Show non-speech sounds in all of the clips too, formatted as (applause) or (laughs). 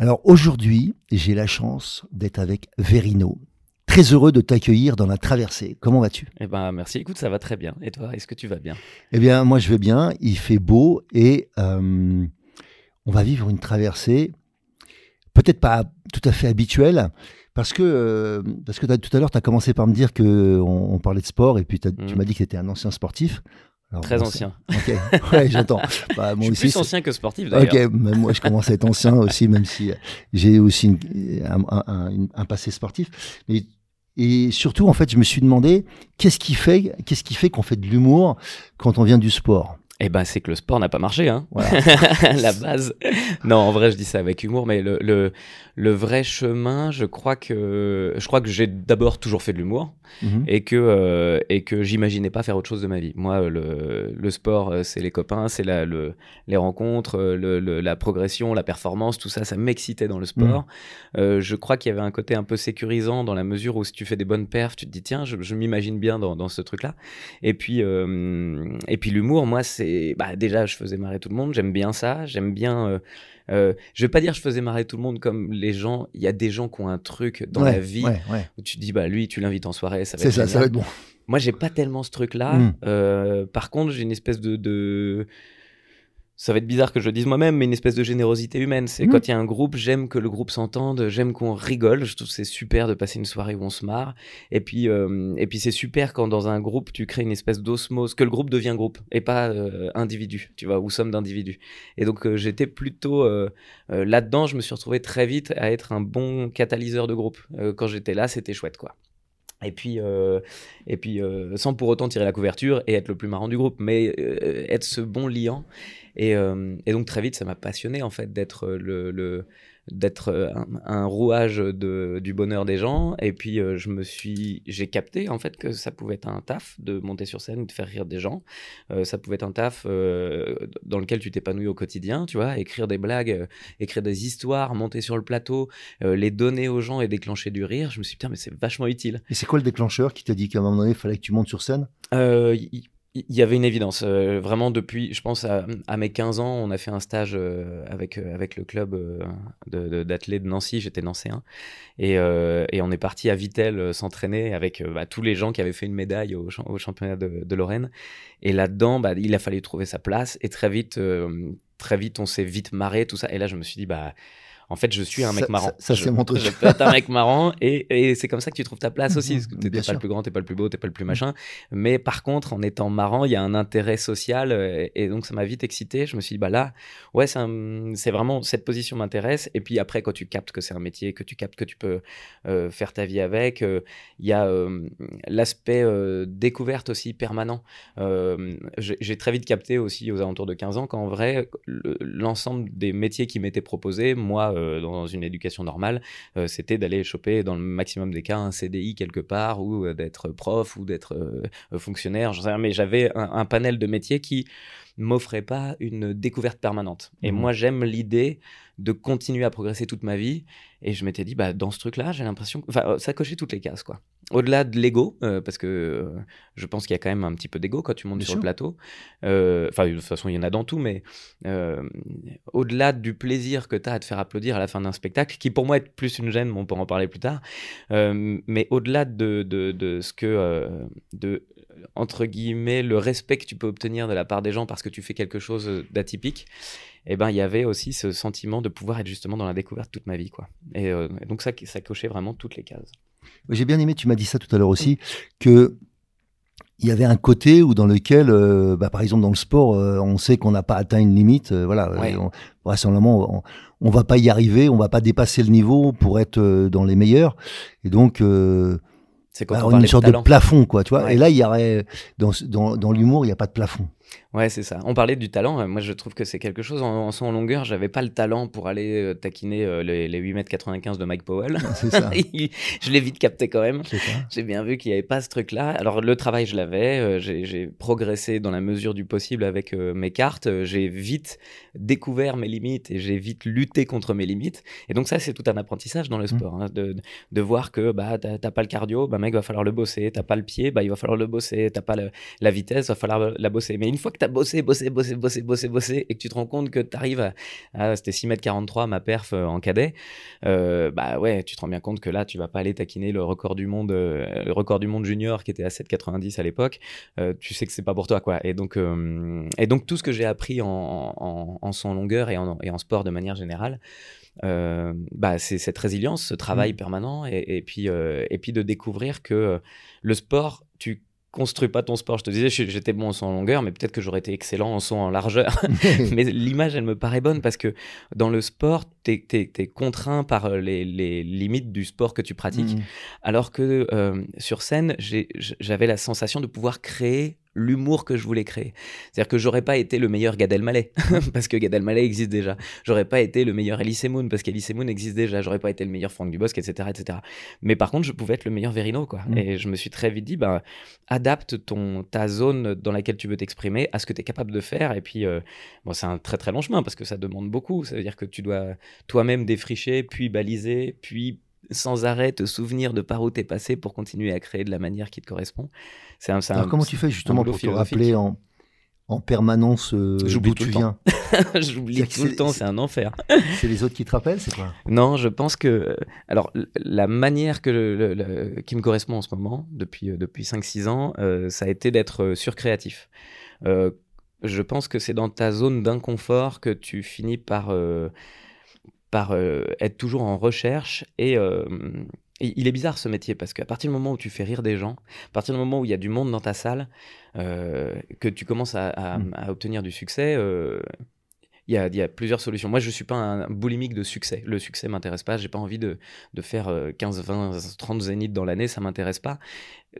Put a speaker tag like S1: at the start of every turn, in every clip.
S1: Alors aujourd'hui, j'ai la chance d'être avec Verino. Très heureux de t'accueillir dans la traversée. Comment vas-tu?
S2: Eh ben merci. Écoute, ça va très bien. Et toi, est-ce que tu vas bien?
S1: Eh bien, moi je vais bien. Il fait beau et euh, on va vivre une traversée peut-être pas tout à fait habituelle. Parce que, euh, parce que tout à l'heure, tu as commencé par me dire qu'on on parlait de sport et puis tu mmh. m'as dit que tu étais un ancien sportif.
S2: Très ancien.
S1: Ok, ouais, j'entends. (laughs)
S2: Bah, je suis plus ancien que sportif d'ailleurs.
S1: Ok, moi je commence à être ancien (laughs) aussi, même si j'ai aussi un, passé sportif. Mais, et surtout, en fait, je me suis demandé qu'est-ce qui fait, qu'est-ce qui fait qu'on fait de l'humour quand on vient du sport?
S2: Eh ben, c'est que le sport n'a pas marché, hein. (laughs) la base. Non, en vrai, je dis ça avec humour, mais le, le, le vrai chemin, je crois que, je crois que j'ai d'abord toujours fait de l'humour mhm. et que, euh, et que j'imaginais pas faire autre chose de ma vie. Moi, le, le sport, euh, c'est les copains, c'est la, le, les rencontres, euh, le, la progression, la performance, tout ça, ça m'excitait dans le sport. Mhm. je crois qu'il y avait un côté un peu sécurisant dans la mesure où si tu fais des bonnes perfs, tu te dis, tiens, je, je m'imagine bien dans, dans ce truc-là. Et puis, et puis l'humour, moi, c'est bah, déjà, je faisais marrer tout le monde. J'aime bien ça. J'aime bien. Euh, je vais pas dire je faisais marrer tout le monde comme les gens. Il y a des gens qui ont un truc dans la vie où tu dis bah lui, tu l'invites en soirée, ça va être
S1: ça, ça va être bon.
S2: Moi, j'ai pas tellement ce truc-là. Hmm. Euh, par contre, j'ai une espèce de, de ça va être bizarre que je le dise moi-même, mais une espèce de générosité humaine. C'est mmh. quand il y a un groupe, j'aime que le groupe s'entende, j'aime qu'on rigole. Je trouve c'est super de passer une soirée où on se marre. Et puis, euh, et puis c'est super quand dans un groupe, tu crées une espèce d'osmose, que le groupe devient groupe et pas euh, individu, tu vois, ou somme d'individus. Et donc, euh, j'étais plutôt là-dedans, je me suis retrouvé très vite à être un bon catalyseur de groupe. quand j'étais là, c'était chouette, quoi. Et puis, et puis sans pour autant tirer la couverture et être le plus marrant du groupe, mais être ce bon liant. Euh, et, donc très vite, ça m'a passionné en fait d'être le, d'être euh, un, rouage de, du bonheur des gens. Et puis euh, je me suis, j'ai capté en fait que ça pouvait être un taf de monter sur scène, de faire rire des gens. ça pouvait être un taf dans lequel tu t'épanouis au quotidien, tu vois, écrire des blagues, écrire des histoires, monter sur le plateau, les donner aux gens et déclencher du rire. Je me suis dit, mais c'est vachement utile.
S1: Et c'est quoi le déclencheur qui t'a dit qu'à un moment donné, il fallait que tu montes sur scène?
S2: Il y avait une évidence. Euh, vraiment, depuis, je pense, à, mes 15 ans, on a fait un stage euh, avec, euh, avec le club d'athlètes de, de, Nancy, j'étais nancéen. Et, et, on est parti à Vitel s'entraîner avec bah, tous les gens qui avaient fait une médaille au, championnat de, Lorraine. Et là-dedans, bah, il a fallu trouver sa place. Et très vite, très vite on s'est vite marré, tout ça. Et là, je me suis dit, bah en fait, je suis un mec marrant.
S1: Ça, c'est mon truc.
S2: Je peux être un mec marrant et, et c'est comme ça que tu trouves ta place aussi. Parce que t'es pas le plus grand, t'es pas le plus beau, t'es pas le plus machin. Mais par contre, en étant marrant, il y a un intérêt social euh, et donc ça m'a vite excité. Je me suis dit, bah là, ouais, c'est vraiment cette position m'intéresse. Et puis après, quand tu captes que c'est un métier, que tu captes que tu peux euh, faire ta vie avec, euh, il y a l'aspect découverte aussi permanent. J'ai très vite capté aussi aux alentours de 15 ans qu'en vrai, l'ensemble des métiers qui m'étaient proposés, moi, dans une éducation normale, euh, c'était d'aller choper dans le maximum des cas un CDI quelque part ou euh, d'être prof ou d'être fonctionnaire, sais mais j'avais un, panel de métiers qui m'offrait pas une découverte permanente. Et mmh moi, j'aime l'idée de continuer à progresser toute ma vie. Et je m'étais dit, bah, dans ce truc-là, j'ai l'impression. Enfin, ça cochait toutes les cases, quoi. Au-delà de l'ego, parce que je pense qu'il y a quand même un petit peu d'ego quand tu montes sur le plateau. Enfin, de toute façon, il y en a dans tout, mais au-delà du plaisir que tu as à te faire applaudir à la fin d'un spectacle, qui pour moi est plus une gêne, on pourra en parler plus tard, mais au-delà de, de, de, ce que. de entre guillemets, le respect que tu peux obtenir de la part des gens parce que tu fais quelque chose d'atypique, et eh ben il y avait aussi ce sentiment de pouvoir être justement dans la découverte toute ma vie, quoi. Et, donc ça, ça cochait vraiment toutes les cases.
S1: J'ai bien aimé, tu m'as dit ça tout à l'heure aussi, que il y avait un côté où dans lequel, bah, par exemple dans le sport, on sait qu'on n'a pas atteint une limite. voilà, on, vraisemblablement, on, on, va pas y arriver, on va pas dépasser le niveau pour être dans les meilleurs. Et donc, c'est bah, une sorte de, plafond, quoi, tu vois. Et là, il y aurait dans, dans, dans l'humour, il n'y a pas de plafond.
S2: Ouais, c'est ça. On parlait du talent. Moi, je trouve que c'est quelque chose en, son longueur. J'avais pas le talent pour aller euh, taquiner euh, les, les 8 mètres 95 de Mike Powell. C'est ça. (laughs) je l'ai vite capté quand même. J'ai bien vu qu'il n'y avait pas ce truc-là. Alors, le travail, je l'avais. Euh, j'ai progressé dans la mesure du possible avec mes cartes. J'ai vite découvert mes limites et j'ai vite lutté contre mes limites. Et donc, ça, c'est tout un apprentissage dans le mmh. sport. Hein, de, de, voir que bah, t'as pas le cardio, bah, mec, va falloir le bosser. T'as pas le pied, bah, il va falloir le bosser. T'as pas la vitesse, va falloir la bosser. Mais une fois que tu as bossé, bossé, bossé, bossé, bossé, bossé, et que tu te rends compte que tu arrives à, c'était 6 mètres 43 ma perf euh, en cadet, euh, bah ouais, tu te rends bien compte que là, tu vas pas aller taquiner le record du monde, euh, le record du monde junior qui était à 7,90 à l'époque. tu sais que c'est pas pour toi, quoi. Et donc, et donc tout ce que j'ai appris en, en, son longueur et en, et en sport de manière générale, bah, c'est cette résilience, ce travail mmh. permanent, et, et puis, et puis de découvrir que le sport, tu construis pas ton sport. Je te disais, j'étais bon en son en longueur, mais peut-être que j'aurais été excellent en son en largeur. (laughs) (laughs) mais l'image, elle me paraît bonne parce que dans le sport, tu es, contraint par euh, les, limites du sport que tu pratiques. Mmh. Alors que euh, sur scène, j'avais la sensation de pouvoir créer l'humour que je voulais créer. C'est-à-dire que j'aurais pas été le meilleur Gad Elmaleh (laughs) parce que Gad Elmaleh existe déjà. J'aurais pas été le meilleur Elise Moon parce qu'Elise Moon existe déjà. J'aurais pas été le meilleur Franck Dubosc, etc., etc. Mais par contre, je pouvais être le meilleur Verino, quoi. Mm. Et je me suis très vite dit, bah, adapte ton ta zone dans laquelle tu veux t'exprimer à ce que tu es capable de faire. Et puis, euh, bon, c'est un très très long chemin parce que ça demande beaucoup. Ça veut dire que tu dois toi-même défricher, puis baliser, puis sans arrêt te souvenir de par où t'es passé pour continuer à créer de la manière qui te correspond.
S1: C'est un, Alors comment tu fais justement pour te rappeler en, en permanence euh, d'où tu viens (laughs)
S2: J'oublie tout le temps, c'est un enfer. (laughs)
S1: c'est les autres qui te rappellent, c'est quoi?
S2: Non, je pense que alors la manière que qui me correspond en ce moment depuis euh, depuis 5-6 ans, euh, ça a été d'être surcréatif. je pense que c'est dans ta zone d'inconfort que tu finis par par euh, être toujours en recherche euh, et, il est bizarre ce métier parce qu'à partir du moment où tu fais rire des gens, à partir du moment où il y a du monde dans ta salle, euh, que tu commences à, mmh. obtenir du succès, il y, a, il y, a, plusieurs solutions. Moi, je ne suis pas un boulimique de succès. Le succès m'intéresse pas. J'ai pas envie de, de, faire 15, 20, 30 zéniths dans l'année. Ça m'intéresse pas.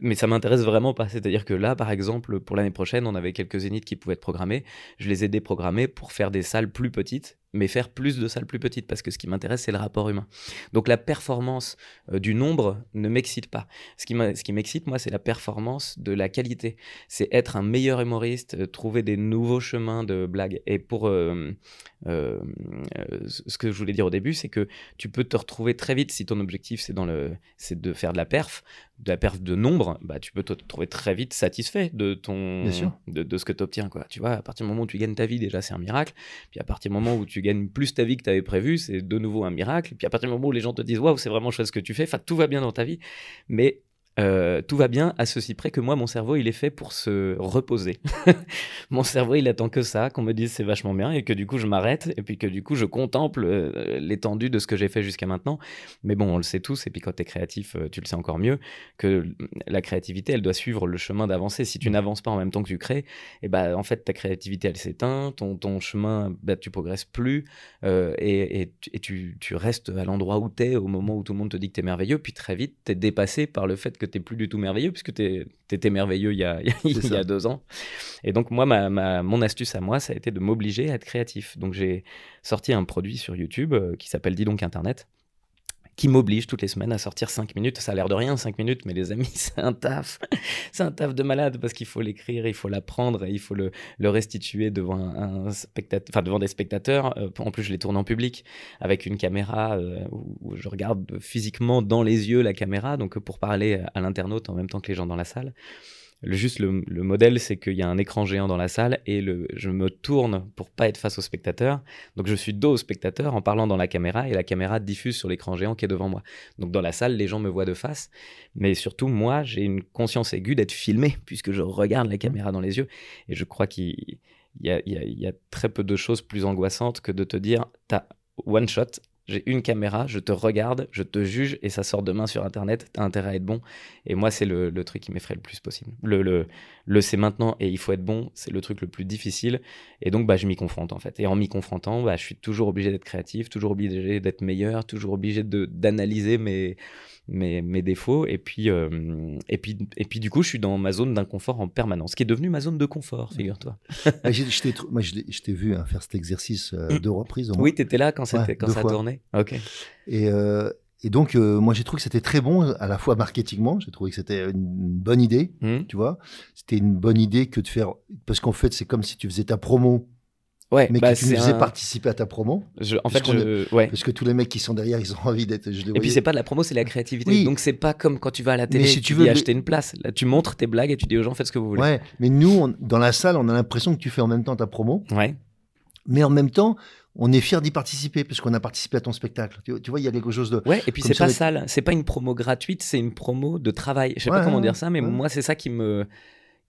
S2: Mais ça m'intéresse vraiment pas. C'est-à-dire que là, par exemple, pour l'année prochaine, on avait quelques zéniths qui pouvaient être programmés. Je les ai déprogrammés pour faire des salles plus petites mais faire plus de salles plus petites, parce que ce qui m'intéresse, c'est le rapport humain. Donc la performance euh, du nombre ne m'excite pas. Ce qui m'excite, moi, c'est la performance de la qualité. C'est être un meilleur humoriste, euh, trouver des nouveaux chemins de blagues. Et pour euh, ce que je voulais dire au début, c'est que tu peux te retrouver très vite si ton objectif, c'est de faire de la perf, de la perf de nombre, bah, tu peux te trouver très vite satisfait de, ton, de, de, ce que tu obtiens. Quoi. Tu vois, à partir du moment où tu gagnes ta vie, déjà, c'est un miracle. Puis à partir du moment où tu gagnes plus ta vie que tu avais prévu, c'est de nouveau un miracle. Puis à partir du moment où les gens te disent, waouh, c'est vraiment chouette ce que tu fais, tout va bien dans ta vie. Mais euh, tout va bien à ceci près que moi, mon cerveau, il est fait pour se reposer. (laughs) mon cerveau, il attend que ça, qu'on me dise c'est vachement bien et que du coup, je m'arrête et puis que du coup, je contemple euh, l'étendue de ce que j'ai fait jusqu'à maintenant. Mais bon, on le sait tous et puis quand tu es créatif, euh, tu le sais encore mieux, que la créativité, elle doit suivre le chemin d'avancer. Si tu mmh. n'avances pas en même temps que tu crées, et eh ben en fait, ta créativité, elle s'éteint, ton, ton chemin, bah, tu progresses plus et, et, tu, tu, restes à l'endroit où tu es au moment où tout le monde te dit que tu es merveilleux, puis très vite, tu es dépassé par le fait que t'es plus du tout merveilleux puisque tu étais merveilleux il y, a, (laughs) il y a deux ans. Et donc moi, ma, mon astuce à moi, ça a été de m'obliger à être créatif. Donc j'ai sorti un produit sur YouTube euh, qui s'appelle Dis donc Internet qui m'oblige toutes les semaines à sortir 5 minutes. Ça a l'air de rien, 5 minutes, mais les amis, (laughs) c'est un taf. c'est un taf de malade parce qu'il faut l'écrire, il faut l'apprendre, il faut le, le restituer devant, un, spectateur, enfin, devant des spectateurs. Euh, en plus, je les tourne en public avec une caméra euh, où, je regarde physiquement dans les yeux la caméra, donc pour parler à l'internaute en même temps que les gens dans la salle juste le, modèle, c'est qu'il y a un écran géant dans la salle et le, je me tourne pour pas être face au spectateur. Donc je suis dos au spectateur en parlant dans la caméra et la caméra diffuse sur l'écran géant qui est devant moi. Donc dans la salle, les gens me voient de face, mais surtout moi, j'ai une conscience aiguë d'être filmé (laughs) puisque je regarde la caméra dans les yeux et je crois qu'il il y y a, très peu de choses plus angoissantes que de te dire, t'as one shot, j'ai une caméra, je te regarde, je te juge et ça sort demain sur Internet, t'as intérêt à être bon. Et moi, c'est le, truc qui m'effraie le plus possible. Le, le, le c'est maintenant et il faut être bon, c'est le truc le plus difficile. Et donc, bah, je m'y confronte en fait. Et en m'y confrontant, bah, je suis toujours obligé d'être créatif, toujours obligé d'être meilleur, toujours obligé d'analyser mes mes, mes défauts. Et puis, euh, et, puis, et puis, du coup, je suis dans ma zone d'inconfort en permanence, qui est devenue ma zone de confort, figure-toi. (laughs)
S1: Moi, je t'ai vu hein, faire cet exercice euh, deux reprises. Au
S2: moins. Oui, tu étais là quand, ça tournait. Ok.
S1: Et, euh, et donc, moi, j'ai trouvé que c'était très bon, à la fois marketingement. J'ai trouvé que c'était une bonne idée, mmh. tu vois. C'était une bonne idée que de faire. Parce qu'en fait, c'est comme si tu faisais ta promo
S2: Ouais,
S1: mais bah, que tu nous faisais participer à ta promo.
S2: en fait, je, ouais.
S1: Parce que tous les mecs qui sont derrière, ils ont envie d'être.
S2: Et puis c'est pas de la promo, c'est la créativité. Donc c'est pas comme quand tu vas à la télé, si tu veux acheter une place. Là, tu montres tes blagues et tu dis aux gens faites ce que vous voulez.
S1: Ouais, mais nous, dans la salle, on a l'impression que tu fais en même temps ta promo.
S2: Ouais.
S1: Mais en même temps, on est fier d'y participer parce qu'on a participé à ton spectacle. Tu, vois, il y a quelque chose de.
S2: Ouais, et puis c'est pas sale. C'est pas une promo gratuite, c'est une promo de travail. Je sais pas comment dire ça, mais moi, c'est ça qui me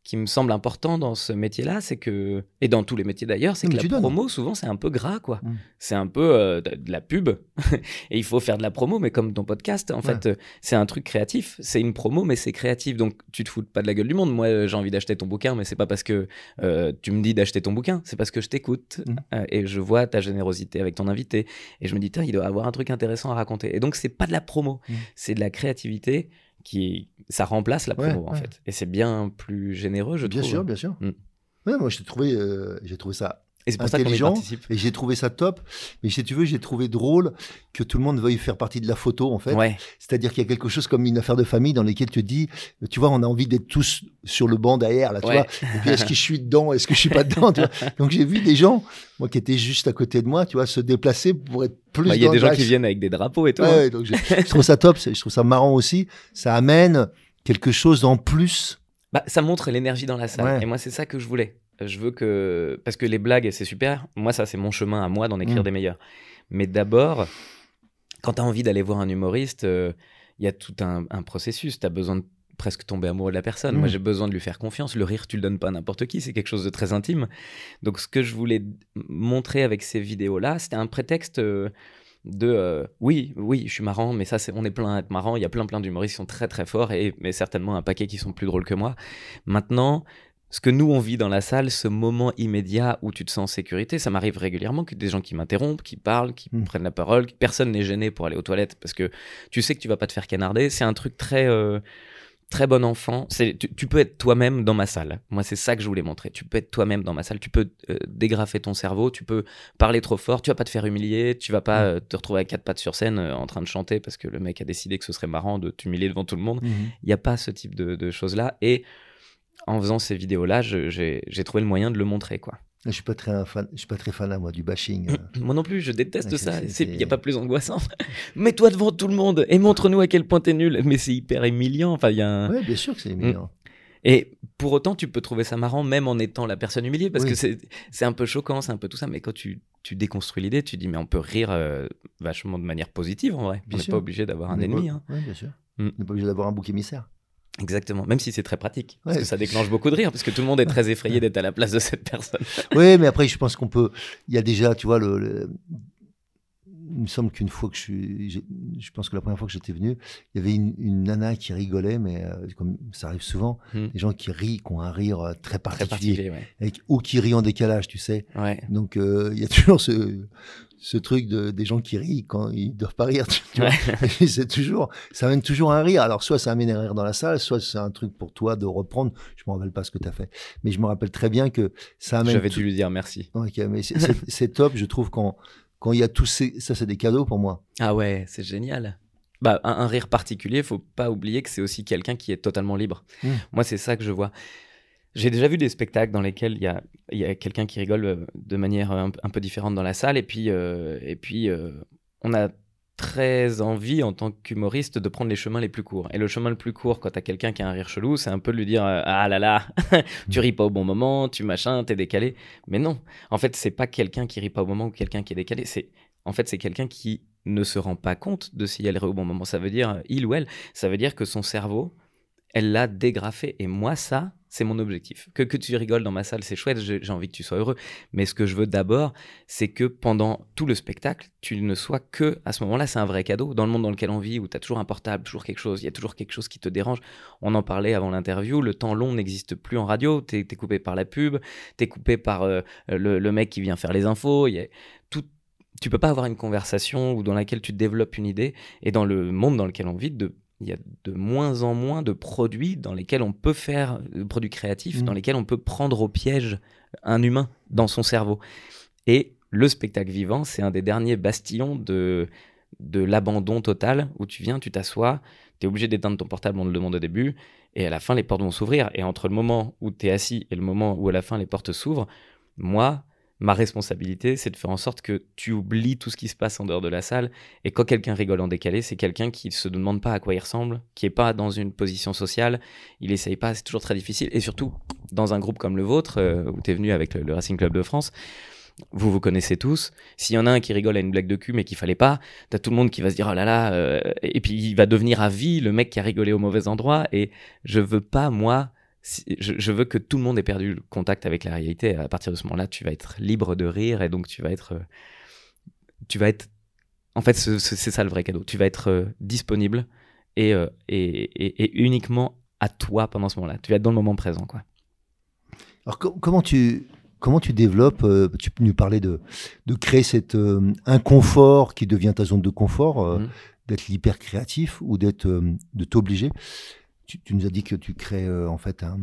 S2: qui me semble important dans ce métier-là, c'est que, et dans tous les métiers d'ailleurs, c'est que la promo, souvent, c'est un peu gras, quoi. Mm. C'est un peu euh, de la pub. (laughs) et il faut faire de la promo, mais comme ton podcast, en fait, euh, c'est un truc créatif. C'est une promo, mais c'est créatif. Donc, tu te fous pas de la gueule du monde. Moi, euh, j'ai envie d'acheter ton bouquin, mais c'est pas parce que tu me dis d'acheter ton bouquin, c'est parce que je t'écoute mm. et je vois ta générosité avec ton invité. Et je me dis, il doit avoir un truc intéressant à raconter. Et donc, c'est pas de la promo, mm. c'est de la créativité qui ça remplace la promo en fait. Et c'est bien plus généreux je
S1: bien
S2: trouve.
S1: bien sûr bien sûr. Mm. moi j'ai trouvé euh, j'ai trouvé ça
S2: et c'est pour ça qu'on y participe.
S1: Et j'ai trouvé ça top. Mais si tu veux, j'ai trouvé drôle que tout le monde veuille faire partie de la photo, en fait.
S2: Ouais.
S1: C'est-à-dire qu'il y a quelque chose comme une affaire de famille dans laquelle tu te dis, tu vois, on a envie d'être tous sur le banc derrière, là, tu vois. Et puis, est-ce que je suis dedans? Est-ce que je suis pas dedans? Tu vois (laughs) donc, j'ai vu des gens, moi, qui étaient juste à côté de moi, tu vois, se déplacer pour être plus
S2: bah, Il y a des gens qui viennent avec des drapeaux et tout.
S1: Ouais, hein. donc je trouve ça top. Je trouve ça marrant aussi. Ça amène quelque chose en plus.
S2: Bah, ça montre l'énergie dans la salle. Et moi, c'est ça que je voulais je veux que. Parce que les blagues, c'est super. Moi, ça, c'est mon chemin à moi d'en écrire mm. des meilleurs. Mais d'abord, quand tu as envie d'aller voir un humoriste, euh, il y a tout un, processus. Tu as besoin de presque tomber amoureux de la personne. Moi, mm. j'ai besoin de lui faire confiance. Le rire, tu le donnes pas à n'importe qui. C'est quelque chose de très intime. Donc, ce que je voulais montrer avec ces vidéos-là, c'était un prétexte. Euh, de euh, oui, oui, je suis marrant, mais ça, c'est, on est plein à être marrant. Il y a plein, plein d'humoristes qui sont très, très forts et mais certainement un paquet qui sont plus drôles que moi. Maintenant, ce que nous on vit dans la salle, ce moment immédiat où tu te sens en sécurité, ça m'arrive régulièrement que des gens qui m'interrompent, qui parlent, qui hmm. prennent la parole, personne n'est gêné pour aller aux toilettes parce que tu sais que tu vas pas te faire canarder. C'est un truc très euh, très bon enfant. Tu, peux être toi-même dans ma salle. Moi c'est ça que je voulais montrer. Tu peux être toi-même dans ma salle. Tu peux euh, dégrafer ton cerveau. Tu peux parler trop fort. Tu vas pas te faire humilier. Tu vas pas hmm. euh, te retrouver à quatre pattes sur scène en train de chanter parce que le mec a décidé que ce serait marrant de t'humilier devant tout le monde. Hmm. Il n'y a pas ce type de, de choses là et en faisant ces vidéos-là, j'ai trouvé le moyen de le montrer, quoi.
S1: Je suis pas très fan, je suis pas très fan moi du bashing. Euh. (clears throat)
S2: moi non plus, je déteste ça. Il n'y a pas plus angoissant. (laughs) (laughs) Mets-toi devant tout le monde et montre-nous à quel point t'es nul. Mais c'est hyper humiliant. Enfin, il y a un...
S1: Oui, bien sûr que c'est humiliant. Mm.
S2: Et pour autant, tu peux trouver ça marrant même en étant la personne humiliée parce que c'est un peu choquant, c'est un peu tout ça. Mais quand tu, tu déconstruis l'idée, tu dis mais on peut rire euh, vachement de manière positive en vrai. on n'est pas obligé d'avoir un ennemi. Hein.
S1: Oui, bien sûr. Mm. On n'est pas obligé d'avoir un bouc émissaire.
S2: Exactement, même si c'est très pratique, parce que ça déclenche beaucoup de rire, parce que tout le monde est très effrayé d'être à la place de cette personne.
S1: Oui, mais après, je pense qu'on peut. Il y a déjà, tu vois, le, il me semble qu'une fois que je suis, je pense que la première fois que j'étais venu, il y avait une, nana qui rigolait, mais euh, comme ça arrive souvent, hmm. des gens qui rient, qui ont un rire euh, très particulier, ou qui rient en décalage, tu sais. Donc euh, il y a toujours ce, ce truc de, des gens qui rient quand ils doivent pas rire. (laughs) C'est toujours, ça amène toujours un rire. Alors, soit ça amène un rire dans la salle, soit c'est un truc pour toi de reprendre. Je me rappelle pas ce que tu as fait. Mais je me rappelle très bien que ça amène.
S2: J'avais dû lui dire merci.
S1: Ok, mais c'est top. Je trouve quand, quand il y a tous ces, ça, c'est des cadeaux pour moi.
S2: Ah ouais, c'est génial. Bah, un, rire particulier, faut pas oublier que c'est aussi quelqu'un qui est totalement libre. Mmh. Moi, c'est ça que je vois. J'ai déjà vu des spectacles dans lesquels il y a, y a quelqu'un qui rigole euh, de manière un, peu différente dans la salle, et puis, euh, et puis euh, on a très envie en tant qu'humoriste de prendre les chemins les plus courts. Et le chemin le plus court quand t'as quelqu'un qui a un rire chelou, c'est un peu de lui dire ah là là, (laughs) tu ris pas au bon moment, tu machin, t'es décalé. Mais non, en fait c'est pas quelqu'un qui rit pas au moment ou quelqu'un qui est décalé. C'est en fait c'est quelqu'un qui ne se rend pas compte de si elle rit au bon moment. Ça veut dire il ou elle, ça veut dire que son cerveau, elle l'a dégrafé. Et moi ça, c'est mon objectif. Que, que tu rigoles dans ma salle, c'est chouette, j'ai envie que tu sois heureux. Mais ce que je veux d'abord, c'est que pendant tout le spectacle, tu ne sois que, à ce moment-là, c'est un vrai cadeau. Dans le monde dans lequel on vit, où tu as toujours un portable, toujours quelque chose, il y a toujours quelque chose qui te dérange. On en parlait avant l'interview, le temps long n'existe plus en radio, tu es, coupé par la pub, tu es coupé par euh, le, mec qui vient faire les infos. Y a tout, tu peux pas avoir une conversation dans laquelle tu développes une idée. Et dans le monde dans lequel on vit, de il y a de moins en moins de produits dans lesquels on peut faire, de produits créatifs, dans mm. lesquels on peut prendre au piège un humain dans son cerveau. Et le spectacle vivant, c'est un des derniers bastions de, de l'abandon total, où tu viens, tu t'assois, tu es obligé d'éteindre ton portable, on le demande au début, et à la fin, les portes vont s'ouvrir. Et entre le moment où tu es assis et le moment où à la fin, les portes s'ouvrent, moi, ma responsabilité, c'est de faire en sorte que tu oublies tout ce qui se passe en dehors de la salle. Et quand quelqu'un rigole en décalé, c'est quelqu'un qui ne se demande pas à quoi il ressemble, qui n'est pas dans une position sociale, il essaye pas, c'est toujours très difficile. Et surtout, dans un groupe comme le vôtre, euh, où tu es venu avec le, Racing Club de France, vous vous connaissez tous. S'il y en a un qui rigole à une blague de cul mais qu'il fallait pas, t'as tout le monde qui va se dire oh là là, euh, et puis il va devenir à vie le mec qui a rigolé au mauvais endroit. Et je veux pas moi je, veux que tout le monde ait perdu le contact avec la réalité. À partir de ce moment-là, tu vas être libre de rire et donc tu vas être, euh, tu vas être, en fait, c'est ça le vrai cadeau. Tu vas être euh, disponible euh, et, et, et, uniquement à toi pendant ce moment-là. Tu vas être dans le moment présent, quoi.
S1: Alors comment tu comment tu développes Tu nous parlais de de créer cet inconfort qui devient ta zone de confort, mmh. d'être hyper créatif ou d'être de t'obliger? Tu, nous as dit que tu crées euh, en fait un,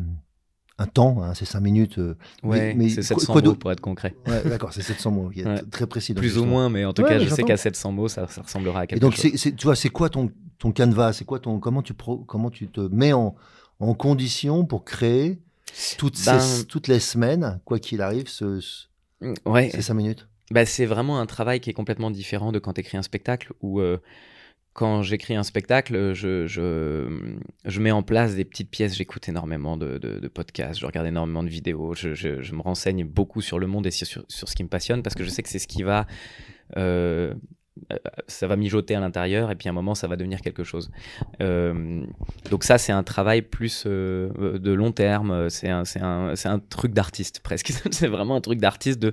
S1: un temps, hein, c'est 5 minutes. Euh,
S2: ouais, mais, c'est 700 mots pour être concret.
S1: Ouais, d'accord, c'est 700 mots, très précis.
S2: Plus ou moins, mais en tout cas, je sais qu'à 700 mots, ça, ça, ressemblera à quelque
S1: Et donc,
S2: chose.
S1: tu vois, c'est quoi ton, ton canevas? C'est quoi ton, comment, tu pro, comment tu te mets en, en condition pour créer toutes, ben ces, toutes les semaines, quoi qu'il arrive, ce, ouais. ces 5 minutes?
S2: Bah, C'est vraiment un travail qui est complètement différent de quand tu écris un spectacle où. Euh, quand j'écris un spectacle, je, mets en place des petites pièces, j'écoute énormément de, podcasts, je regarde énormément de vidéos, je, me renseigne beaucoup sur le monde et sur, ce qui me passionne parce que je sais que c'est ce qui va euh, ça va mijoter à l'intérieur et puis à un moment ça va devenir quelque chose. Euh, donc ça c'est un travail plus euh, de long terme, c'est un, truc d'artiste presque. (laughs) c'est vraiment un truc d'artiste de,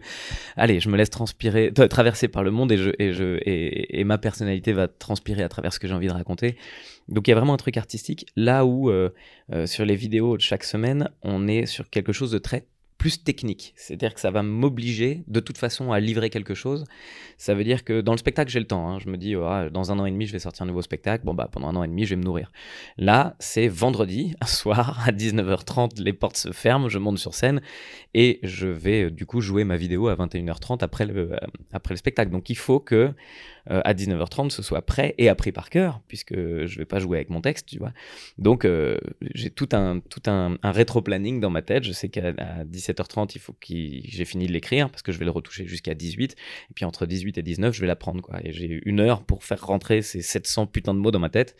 S2: allez, je me laisse transpirer, traverser par le monde et, je, et, je, et, ma personnalité va transpirer à travers ce que j'ai envie de raconter. Donc il y a vraiment un truc artistique là où sur les vidéos de chaque semaine on est sur quelque chose de très plus technique. C'est-à-dire que ça va m'obliger de toute façon à livrer quelque chose. Ça veut dire que dans le spectacle, j'ai le temps. Hein. Je me dis, oh, dans un an et demi, je vais sortir un nouveau spectacle. Bon, bah, pendant un an et demi, je vais me nourrir. Là, c'est vendredi, (laughs) un soir, à 19h30, les portes se ferment, je monte sur scène et je vais euh, du coup jouer ma vidéo à 21h30 après le, euh, après le spectacle. Donc il faut que euh, à 19h30 ce soit prêt et appris par cœur, puisque je vais pas jouer avec mon texte, tu vois. Donc j'ai tout un, tout un, un rétro-planning dans ma tête. Je sais qu'à 17h30, il faut que j'ai fini de l'écrire parce que je vais le retoucher jusqu'à 18. Et puis entre 18 et 19, je vais l'apprendre, quoi. Et j'ai une heure pour faire rentrer ces 700 putains de mots dans ma tête.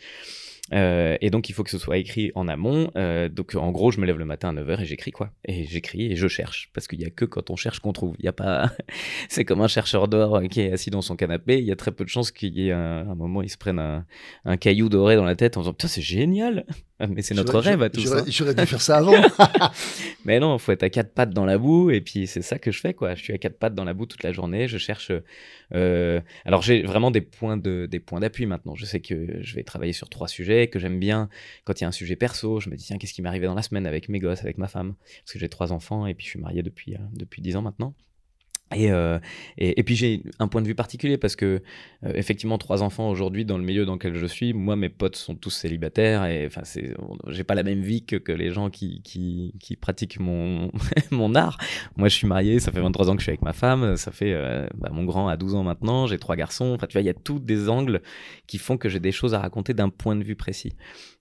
S2: Euh, et donc, il faut que ce soit écrit en amont. Euh, donc, en gros, je me lève le matin à 9h et j'écris quoi Et j'écris et je cherche. Parce qu'il n'y a que quand on cherche qu'on trouve. Il y a pas. (laughs) c'est comme un chercheur d'or qui est assis dans son canapé. Il y a très peu de chances qu'il y ait un, un moment, il se prenne un, un, caillou doré dans la tête en disant Putain, c'est génial (laughs) Mais c'est notre rêve à tous.
S1: J'aurais dû faire ça (laughs) avant.
S2: Mais non, il faut être à quatre pattes dans la boue. Et puis, c'est ça que je fais, quoi. Je suis à quatre pattes dans la boue toute la journée. Je cherche. Euh... Alors, j'ai vraiment des points de, des points d'appui maintenant. Je sais que je vais travailler sur trois sujets, que j'aime bien. Quand il y a un sujet perso, je me dis, tiens, qu'est-ce qui m'est arrivé dans la semaine avec mes gosses, avec ma femme? Parce que j'ai trois enfants et puis je suis marié depuis, euh, depuis dix ans maintenant. Euh, et, et, puis j'ai un point de vue particulier parce que euh, effectivement trois enfants aujourd'hui dans le milieu dans lequel je suis, moi mes potes sont tous célibataires et enfin j'ai pas la même vie que, que les gens qui, qui, qui pratiquent mon (laughs) mon art. Moi je suis marié, ça fait 23 ans que je suis avec ma femme, ça fait euh, bah, mon grand a 12 ans maintenant, j'ai trois garçons. Enfin tu vois il y a tous des angles qui font que j'ai des choses à raconter d'un point de vue précis.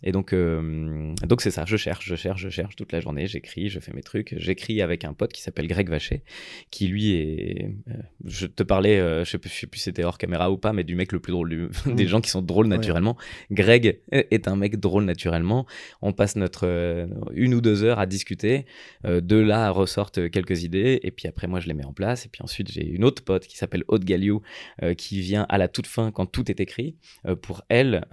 S2: Et donc donc c'est ça, je cherche, je cherche, je cherche toute la journée, j'écris, je fais mes trucs, j'écris avec un pote qui s'appelle Greg Vacher qui lui est Euh, je te parlais, euh, je sais plus, sais plus si c'était hors caméra ou pas, mais du mec le plus drôle, du... (laughs) des mmh. gens qui sont drôles naturellement. Greg est un mec drôle naturellement. On passe notre euh, une ou deux heures à discuter. de là ressortent quelques idées, et puis après, moi, je les mets en place. Et puis ensuite, j'ai une autre pote qui s'appelle Aude Galliou, qui vient à la toute fin, quand tout est écrit, pour elle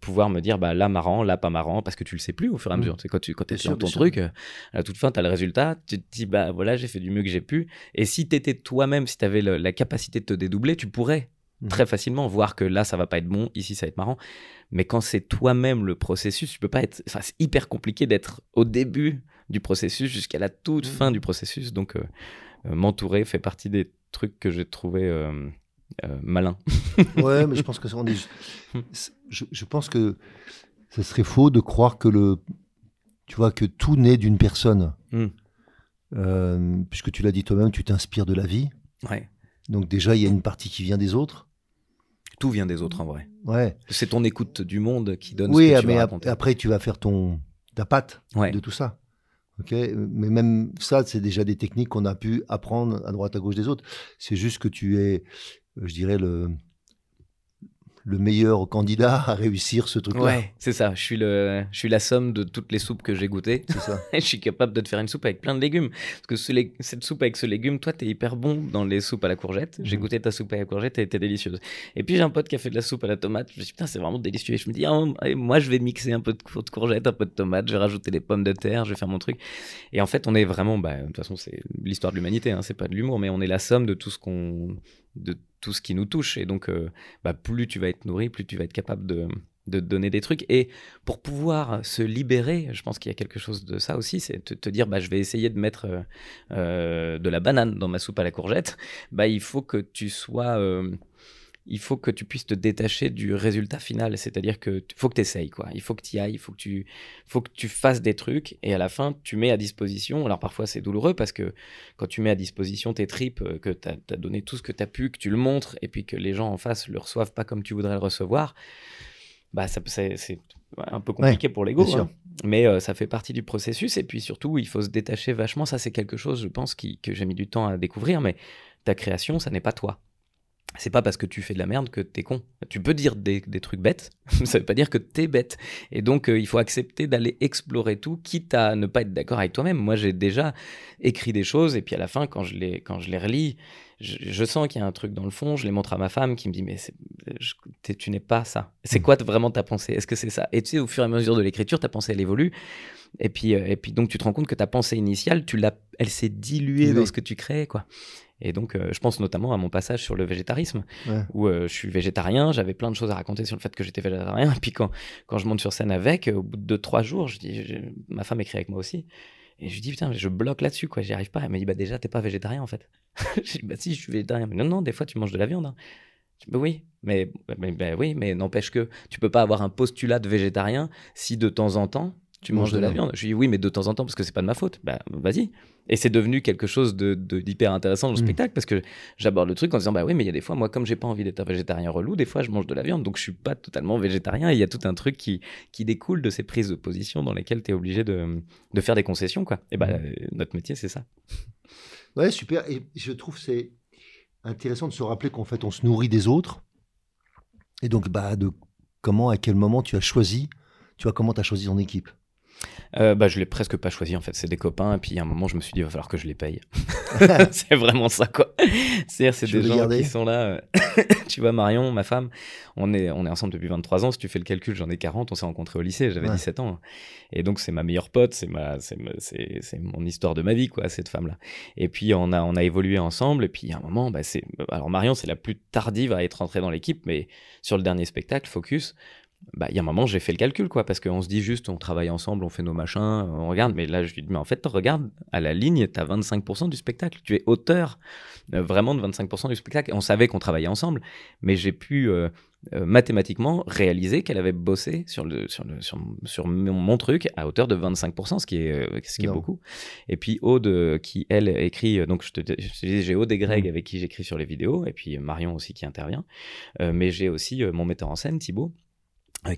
S2: pouvoir me dire, bah là, marrant, là, pas marrant, parce que tu le sais plus au fur et à mmh. mesure. C'est quand tu quand es sur ton truc, à la toute fin, tu as le résultat, tu te dis, bah voilà, j'ai fait du mieux que j'ai pu. Et si tu toi-même, si tu avais la capacité de te dédoubler, tu pourrais mmh. très facilement voir que là, ça va pas être bon, ici, ça va être marrant. Mais quand c'est toi-même le processus, tu peux pas être. Enfin, c'est hyper compliqué d'être au début du processus jusqu'à la toute mmh. fin du processus. Donc, euh, euh, m'entourer fait partie des trucs que j'ai trouvé euh, malins. (laughs)
S1: ouais, mais je pense que ça, je, je pense que ce serait faux de croire que le, tu vois, que tout naît d'une personne. Mmh. Euh, puisque tu l'as dit toi-même, tu t'inspires de la vie.
S2: Ouais.
S1: Donc déjà, il y a une partie qui vient des autres.
S2: Tout vient des autres en vrai.
S1: Ouais.
S2: C'est ton écoute du monde qui donne
S1: oui,
S2: ce que tu
S1: mais
S2: raconter.
S1: après tu vas faire ton ta patte de tout ça. Ok, mais même ça, c'est déjà des techniques qu'on a pu apprendre à droite à gauche des autres. C'est juste que tu es, je dirais le le meilleur candidat à réussir ce truc-là.
S2: Ouais, c'est ça. Je suis, le, je suis la somme de toutes les soupes que j'ai goûtées.
S1: C'est ça. (laughs)
S2: je suis capable de te faire une soupe avec plein de légumes. Parce que ce, cette soupe avec ce légume, toi, t'es hyper bon dans les soupes à la courgette. J'ai mhm. goûté ta soupe à la courgette, elle était délicieuse. Et puis j'ai un pote qui a fait de la soupe à la tomate. Je me suis dit, putain, c'est vraiment délicieux. Et je me dis, ah, moi, je vais mixer un peu de, courgette, un peu de tomate, je vais rajouter des pommes de terre, je vais faire mon truc. Et en fait, on est vraiment, bah, de toute façon, c'est l'histoire de l'humanité, hein, c'est pas de l'humour, mais on est la somme de tout ce qu'on de tout ce qui nous touche. Et donc, euh, bah, plus tu vas être nourri, plus tu vas être capable de, donner des trucs. Et pour pouvoir se libérer, je pense qu'il y a quelque chose de ça aussi, c'est te, te dire, bah, je vais essayer de mettre euh, euh, de la banane dans ma soupe à la courgette. Bah, il faut que tu sois il faut que tu puisses te détacher du résultat final. C'est-à-dire que faut que tu essayes, quoi. Il faut que tu y ailles, il faut que tu, faut que tu fasses des trucs et à la fin, tu mets à disposition. Alors parfois, c'est douloureux parce que quand tu mets à disposition tes tripes, euh, que tu as, donné tout ce que tu as pu, que tu le montres et puis que les gens en face le reçoivent pas comme tu voudrais le recevoir, bah, c'est un peu compliqué pour l'ego. Hein. Mais euh, ça fait partie du processus et puis surtout, il faut se détacher vachement. Ça, c'est quelque chose, je pense, qui, que j'ai mis du temps à découvrir. Mais ta création, ça n'est pas toi c'est pas parce que tu fais de la merde que t'es con. Tu peux dire des, trucs bêtes, (laughs) ça veut pas dire que t'es bête. Et donc, euh, il faut accepter d'aller explorer tout, quitte à ne pas être d'accord avec toi-même. Moi, j'ai déjà écrit des choses, et puis à la fin, quand je les, quand je les relis, je, sens qu'il y a un truc dans le fond. Je les montre à ma femme qui me dit, mais tu n'es pas ça. C'est mm. quoi vraiment ta pensée? Est-ce que c'est ça? Et tu sais, au fur et à mesure de l'écriture, ta pensée, elle évolue. Et puis, euh, et puis donc, tu te rends compte que ta pensée initiale, tu l'as, elle s'est diluée dans ce que tu crées, quoi. Et donc, euh, je pense notamment à mon passage sur le végétarisme, où euh, je suis végétarien, j'avais plein de choses à raconter sur le fait que j'étais végétarien. Et puis, quand, quand je monte sur scène avec, au bout de trois jours, je dis, ma femme écrit avec moi aussi. Et je lui dis, putain, je bloque là-dessus, quoi, j'y arrive pas. Elle me dit, bah déjà, t'es pas végétarien en fait. (laughs) je dis, bah si, je suis végétarien. Mais non, non, des fois, tu manges de la viande. Hein. bah, oui, mais, mais, bah, oui, mais n'empêche que tu peux pas avoir un postulat de végétarien si de temps en temps, tu manges de la viande. Je lui dis oui, mais de temps en temps, parce que c'est pas de ma faute. Bah, vas-y. Et c'est devenu quelque chose de, d'hyper intéressant dans le mm. spectacle parce que j'aborde le truc en disant bah oui, mais il y a des fois, moi, comme j'ai pas envie d'être un végétarien relou, des fois, je mange de la viande, donc je suis pas totalement végétarien. Et il y a tout un truc qui, qui découle de ces prises de position dans lesquelles tu es obligé de, de, faire des concessions, quoi. Et bah, mm. notre métier, c'est ça.
S1: Ouais, super. Et je trouve c'est intéressant de se rappeler qu'en fait, on se nourrit des autres. Et donc, bah, de comment, à quel moment tu as choisi, tu vois, comment tu as choisi ton équipe
S2: euh, bah, je l'ai presque pas choisi en fait, c'est des copains. Et puis à un moment, je me suis dit, il va falloir que je les paye. (laughs) (laughs) c'est vraiment ça quoi. C'est-à-dire, c'est des gens qui sont là. Euh, (laughs) tu vois, Marion, ma femme, on est, on est ensemble depuis 23 ans. Si tu fais le calcul, j'en ai 40. On s'est rencontrés au lycée, j'avais 17 ans. Et donc, c'est ma meilleure pote, c'est ma, c'est, c'est, mon histoire de ma vie quoi, cette femme-là. Et puis, on a, on a évolué ensemble. Et puis, à un moment, bah, c'est, alors Marion, c'est la plus tardive à être rentrée dans l'équipe, mais sur le dernier spectacle, Focus, bah, il y a un moment, j'ai fait le calcul, quoi, parce qu'on se dit juste, on travaille ensemble, on fait nos machins, on regarde, mais là, je lui dis, mais en fait, regarde, à la ligne, tu as 25% du spectacle, tu es auteur euh, vraiment de 25% du spectacle. Et on savait qu'on travaillait ensemble, mais j'ai pu euh, euh, mathématiquement réaliser qu'elle avait bossé sur, le, sur, le, sur, sur mon, truc à hauteur de 25%, ce qui est, ce qui est beaucoup. Et puis Aude, qui elle écrit, donc je te, disais, j'ai Aude et Greg mmh. avec qui j'écris sur les vidéos, et puis Marion aussi qui intervient, mais j'ai aussi mon metteur en scène, Thibaut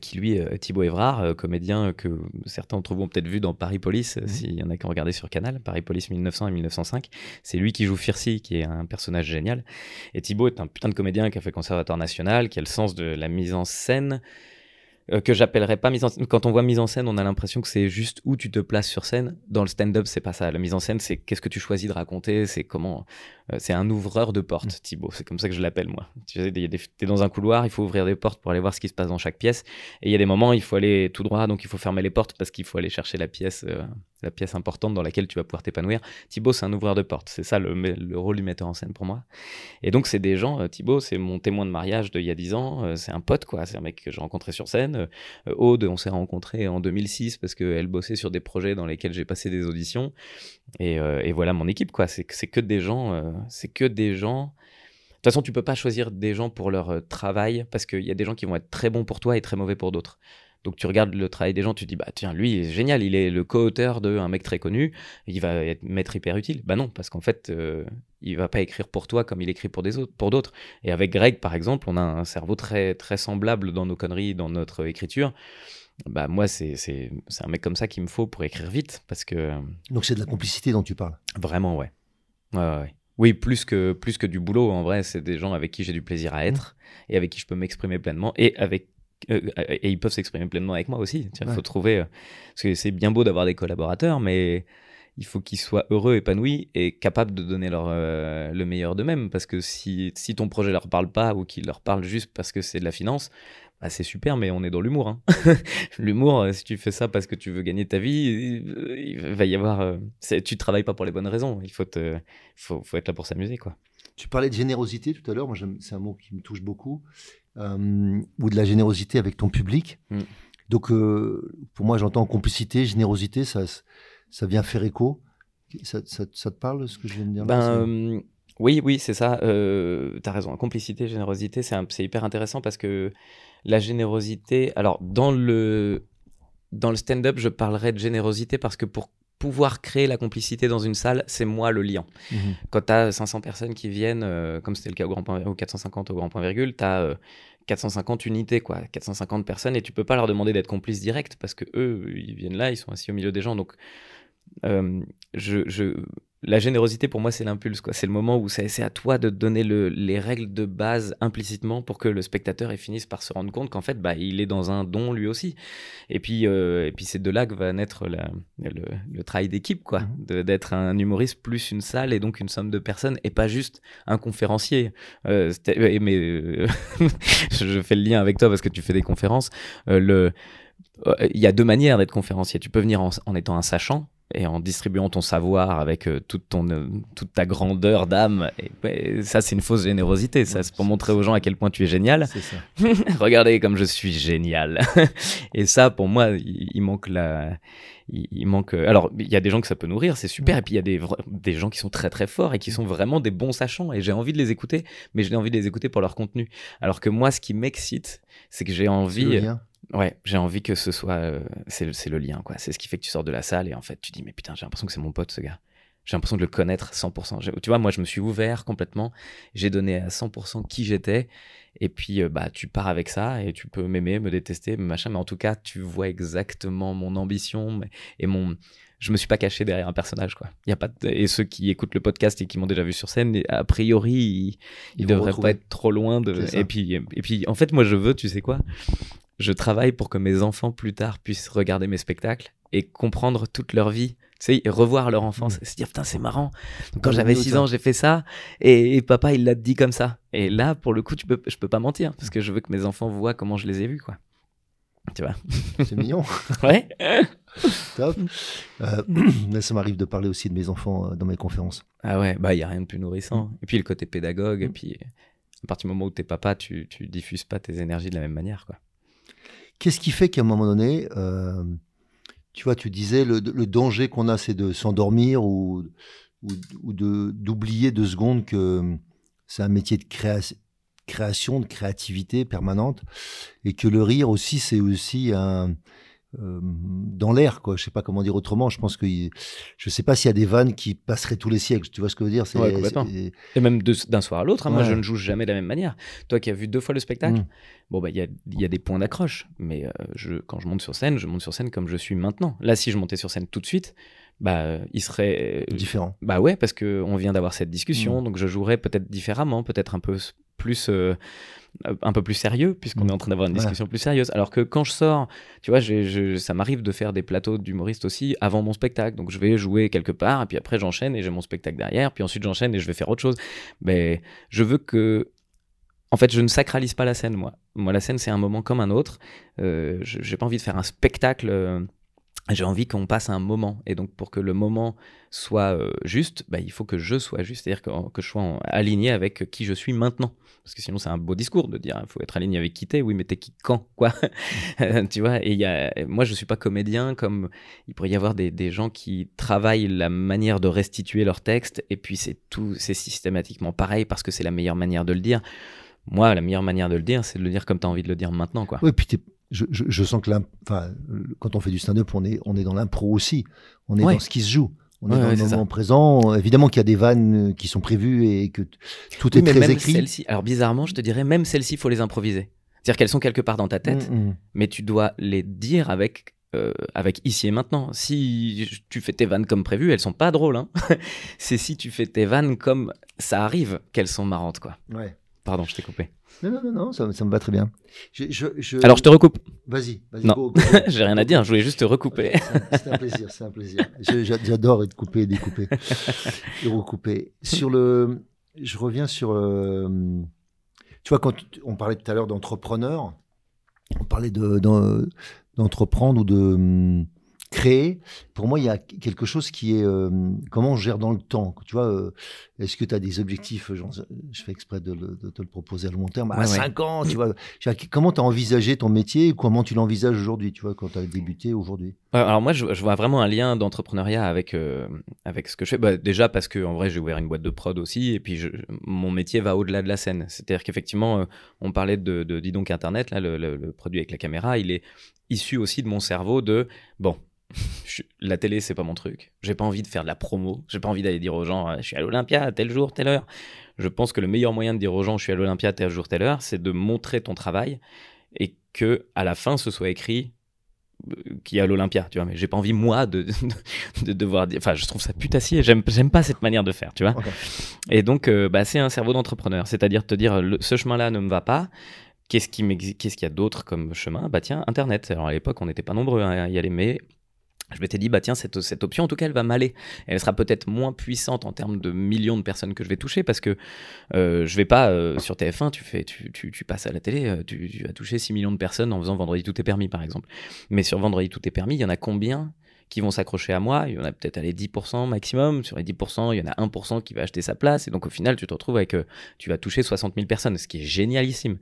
S2: qui lui, euh, Thibaut Évrard, euh, comédien que certains d'entre vous ont peut-être vu dans Paris Police, mhm. s'il y en a qui ont regardé sur Canal, Paris Police 1900 et 1905. C'est lui qui joue Firsi, qui est un personnage génial. Et Thibaut est un putain de comédien qui a fait conservatoire national, qui a le sens de la mise en scène, euh, que j'appellerais pas mise en scène. Quand on voit mise en scène, on a l'impression que c'est juste où tu te places sur scène. Dans le stand-up, c'est pas ça. La mise en scène, c'est qu'est-ce que tu choisis de raconter, c'est comment. Euh, c'est un ouvreur de portes, mm. Thibaut. C'est comme ça que je l'appelle, moi. Tu sais, t'es dans un couloir, il faut ouvrir des portes pour aller voir ce qui se passe dans chaque pièce. Et il y a des moments, il faut aller tout droit, donc il faut fermer les portes parce qu'il faut aller chercher la pièce, euh, la pièce importante dans laquelle tu vas pouvoir t'épanouir. Thibaut, c'est un ouvreur de portes. C'est ça le, le, rôle du metteur en scène pour moi. Et donc, c'est des gens. Thibaut, c'est mon témoin de mariage d'il y a 10 ans. c'est un pote, quoi. C'est un mec que j'ai rencontré sur scène on s'est rencontrés en 2006 parce qu'elle bossait sur des projets dans lesquels j'ai passé des auditions. Et, euh, voilà mon équipe, quoi. C'est que des gens. Euh, c'est que des gens. De toute façon, tu peux pas choisir des gens pour leur euh, travail parce qu'il y a des gens qui vont être très bons pour toi et très mauvais pour d'autres. Donc tu regardes le travail des gens, tu te dis bah tiens lui il est génial, il est le co-auteur d'un mec très connu, il va être maître hyper utile. Bah non parce qu'en fait euh, il va pas écrire pour toi comme il écrit pour des autres, pour d'autres. Et avec Greg par exemple, on a un cerveau très très semblable dans nos conneries, dans notre écriture. Bah moi c'est c'est un mec comme ça qu'il me faut pour écrire vite parce que.
S1: Donc c'est de la complicité dont tu parles.
S2: Vraiment ouais. Ouais ouais. Oui, plus que, plus que du boulot, en vrai, c'est des gens avec qui j'ai du plaisir à être mmh. et avec qui je peux m'exprimer pleinement et avec euh, et ils peuvent s'exprimer pleinement avec moi aussi. Il faut trouver. Euh, parce que c'est bien beau d'avoir des collaborateurs, mais il faut qu'ils soient heureux, épanouis et capables de donner leur, euh, le meilleur d'eux-mêmes. Parce que si, si ton projet leur parle pas ou qu'il leur parle juste parce que c'est de la finance, bah c'est super, mais on est dans l'humour. Hein. (laughs) l'humour, si tu fais ça parce que tu veux gagner ta vie, il va y avoir. tu travailles pas pour les bonnes raisons. Il faut, te, faut, faut être là pour s'amuser, quoi.
S1: Tu parlais de générosité tout à l'heure. Moi, c'est un mot qui me touche beaucoup. Euh, ou de la générosité avec ton public. Mm. Donc, euh, pour moi, j'entends complicité, générosité, ça, ça vient faire écho. Ça, ça, te parle, ce que je viens de dire
S2: ben, euh, Oui, oui, c'est ça. tu as raison. Complicité, générosité, c'est hyper intéressant parce que la générosité. Alors, dans le, dans le stand-up, je parlerai de générosité parce que pour pouvoir créer la complicité dans une salle, c'est moi le lien. Mhm. Quand tu as 500 personnes qui viennent, euh, comme c'était le cas au grand point, ou 450 au grand point virgule, tu as 450 unités, quoi, 450 personnes, et tu peux pas leur demander d'être complice direct parce que eux, ils viennent là, ils sont assis au milieu des gens. Donc, euh, je, je, la générosité pour moi c'est l'impulse quoi c'est le moment où c'est à toi de donner le, les règles de base implicitement pour que le spectateur finisse par se rendre compte qu'en fait bah il est dans un don lui aussi et puis euh, et puis c'est de là que va naître la, le, travail d'équipe quoi mmh. d'être un humoriste plus une salle et donc une somme de personnes et pas juste un conférencier euh, mais (laughs) je fais le lien avec toi parce que tu fais des conférences le il y a deux manières d'être conférencier. Tu peux venir en étant un sachant, et en distribuant ton savoir avec euh, toute, ton, euh, toute ta grandeur d'âme. Et, ça, c'est une fausse générosité. Ça, c'est pour montrer aux gens à quel point tu es génial. Ça. (laughs) Regardez comme je suis génial. (laughs) et ça, pour moi, il, manque la. Il, manque. Euh, alors, il y a des gens que ça peut nourrir, c'est super. Et puis, il y a des, des gens qui sont très très forts et qui sont vraiment des bons sachants. Et j'ai envie de les écouter, mais j'ai envie de les écouter pour leur contenu. Alors que moi, ce qui m'excite, c'est que j'ai envie. Ouais, j'ai envie que ce soit. Euh, c'est le lien, quoi. C'est ce qui fait que tu sors de la salle et en fait, tu dis, mais putain, j'ai l'impression que c'est mon pote, ce gars. J'ai l'impression de le connaître 100%. Tu vois, moi, je me suis ouvert complètement. J'ai donné à 100% qui j'étais. Et puis, euh, bah, tu pars avec ça et tu peux m'aimer, me détester, machin. Mais en tout cas, tu vois exactement mon ambition et mon. Je me suis pas caché derrière un personnage, quoi. Y a pas Et ceux qui écoutent le podcast et qui m'ont déjà vu sur scène, a priori, ils, ils, devraient pas être trop loin de. Et puis, et puis, en fait, moi, je veux, tu sais quoi? Je travaille pour que mes enfants plus tard puissent regarder mes spectacles et comprendre toute leur vie, tu sais, revoir leur enfance, et se dire putain c'est marrant. quand j'avais 6 ans, j'ai fait ça et, papa il l'a dit comme ça. Et là pour le coup, tu peux je peux pas mentir parce que je veux que mes enfants voient comment je les ai vus quoi. Tu vois.
S1: C'est (laughs) mignon.
S2: ouais. (laughs)
S1: Top. Euh, (clears throat) ça m'arrive de parler aussi de mes enfants euh, dans mes conférences.
S2: Ah ouais, bah il y a rien de plus nourrissant. Et puis le côté pédagogue et mm. puis à partir du moment où tu es papa, tu tu diffuses pas tes énergies de la même manière quoi.
S1: Qu'est-ce qui fait qu'à un moment donné, euh, tu vois, tu disais, le, danger qu'on a, c'est de s'endormir ou, ou, d'oublier deux secondes que c'est un métier de création, de créativité permanente, et que le rire aussi, c'est aussi un, dans l'air, quoi. Je sais pas comment dire autrement. Je pense que je sais pas s'il y a des vannes qui passeraient tous les siècles. Tu vois ce que je veux dire?
S2: Ouais, Et même d'un soir à l'autre. Hein, moi, je ne joue jamais de la même manière. Toi qui as vu deux fois le spectacle, mm. bon bah il y a, y a, des points d'accroche. Mais euh, je, quand je monte sur scène, je monte sur scène comme je suis maintenant. Là, si je montais sur scène tout de suite, bah, il serait
S1: différent.
S2: Bah ouais, parce que on vient d'avoir cette discussion, mm. donc je jouerais peut-être différemment, peut-être un peu plus un peu plus sérieux, puisqu'on est en train d'avoir une discussion plus sérieuse. Alors que quand je sors, tu vois, ça m'arrive de faire des plateaux d'humoristes aussi avant mon spectacle. Donc je vais jouer quelque part, et puis après j'enchaîne et j'ai mon spectacle derrière, puis ensuite j'enchaîne et je vais faire autre chose. Mais je veux que. En fait, je ne sacralise pas la scène, moi. Moi, la scène, c'est un moment comme un autre. Euh, je j'ai pas envie de faire un spectacle. J'ai envie qu'on passe un moment. Et donc, pour que le moment soit euh, juste, bah, il faut que je sois juste, c'est-à-dire que, je sois aligné avec qui je suis maintenant. Parce que sinon, c'est un beau discours de dire il faut être aligné avec qui t'es. Oui, mais t'es qui quand Quoi? (laughs) Tu vois? Et moi, je suis pas comédien comme il pourrait y avoir des, des, gens qui travaillent la manière de restituer leur texte, et puis c'est tout, c'est systématiquement pareil parce que c'est la meilleure manière de le dire. Moi, la meilleure manière de le dire, c'est de le dire comme tu as envie de le dire maintenant. Quoi.
S1: Oui, puis je, je, je, sens que quand on fait du stand-up, on est, on est dans l'impro aussi. On est dans ce qui se joue. On est dans le moment présent. Évidemment qu'il y a des vannes euh, qui sont prévues et que tout est très écrit.
S2: Alors bizarrement, je te dirais, même celles-ci, il faut les improviser. C'est-à-dire qu'elles sont quelque part dans ta tête, mm, mm. mais tu dois les dire avec euh, avec ici et maintenant. Si tu fais tes vannes comme prévu, elles sont pas drôles. Hein. (laughs) C'est si tu fais tes vannes comme ça arrive qu'elles sont marrantes, quoi.
S1: Ouais.
S2: Pardon, je t'ai coupé.
S1: Non, non, non, non ça, me va très bien.
S2: Alors, je te recoupe.
S1: Vas-y, vas-y.
S2: Non, (laughs) j'ai rien à dire, je voulais juste te recouper.
S1: c'est un plaisir, c'est un plaisir. J'adore être coupé découpé. et recouper. Sur le. Je reviens sur. Euh, tu vois, quand on parlait tout à l'heure d'entrepreneur, on parlait d'entreprendre ou de créer, pour moi, il y a quelque chose qui est euh, comment on gère dans le temps. Tu vois, euh, est-ce que tu as des objectifs Je fais exprès de, te le proposer à long terme. À 5 ans, tu vois. Comment tu as envisagé ton métier Comment tu l'envisages aujourd'hui, tu vois, quand tu as débuté aujourd'hui?
S2: Alors, moi, je, vois vraiment un lien d'entrepreneuriat avec, euh, avec ce que je fais. Bah, déjà, parce que en vrai, j'ai ouvert une boîte de prod aussi. Et puis, mon métier va au-delà de la scène. C'est-à-dire qu'effectivement, on parlait de, de Dis donc Internet, là, le, le produit avec la caméra, il est issu aussi de mon cerveau de bon (laughs) la télé, c'est pas mon truc. J'ai pas envie de faire de la promo. J'ai pas envie d'aller dire aux gens, je suis à l'Olympia, tel jour, telle heure. Je pense que le meilleur moyen de dire aux gens, je suis à l'Olympia, tel jour, telle heure, c'est de montrer ton travail et que à la fin, ce soit écrit euh, qui est à l'Olympia, tu vois. Mais j'ai pas envie, moi, (laughs) de, de, devoir dire. Enfin, je trouve ça putassier. J'aime, j'aime pas cette manière de faire, tu vois. Et donc, euh, bah, c'est un cerveau d'entrepreneur. C'est-à-dire te dire, ce chemin-là ne me va pas. Qu'est-ce, qui qu'est-ce qu'il y a d'autre comme chemin? Bah tiens, Internet. Alors à l'époque, on n'était pas nombreux à y aller, mais je m'étais dit, bah tiens, cette, option, en tout cas, elle va m'aller. Elle sera peut-être moins puissante en termes de millions de personnes que je vais toucher parce que euh, je vais pas euh, sur TF1, tu, fais, tu, passes à la télé, euh, tu, vas toucher 6 millions de personnes en faisant Vendredi tout est permis, par exemple. Mais sur Vendredi tout est permis, il y en a combien qui vont s'accrocher à moi? Il y en a peut-être les 10% maximum. Sur les 10%, il y en a 1% qui va acheter sa place. Et donc, au final, tu te retrouves avec. tu vas toucher 60 000 personnes, ce qui est génialissime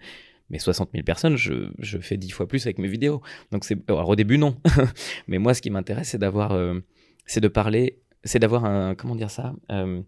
S2: mais 60 000 personnes, je, fais 10 fois plus avec mes vidéos. Donc c'est, alors au début non, (laughs) mais moi ce qui m'intéresse c'est d'avoir, euh, c'est de parler, c'est d'avoir un, comment dire ça, euh,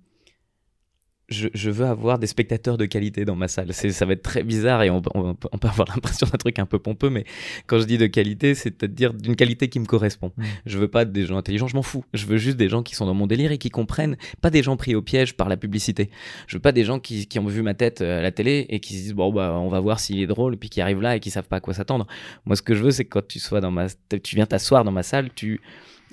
S2: je, veux avoir des spectateurs de qualité dans ma salle. Ça va être très bizarre et on, on, peut avoir (laughs) l'impression d'un truc un peu pompeux, mais quand je dis de qualité, c'est-à-dire d'une qualité qui me correspond. Je veux pas des gens intelligents, je m'en fous. Je veux juste des gens qui sont dans mon délire et qui comprennent, pas des gens pris au piège par la publicité. Je veux pas des gens qui, qui ont vu ma tête euh, à la télé et qui se disent bon bah on va voir s'il est drôle, puis qui arrivent là et qui savent pas à quoi s'attendre. Moi, ce que je veux, c'est que quand tu sois dans ma, tu viens t'asseoir dans ma salle, tu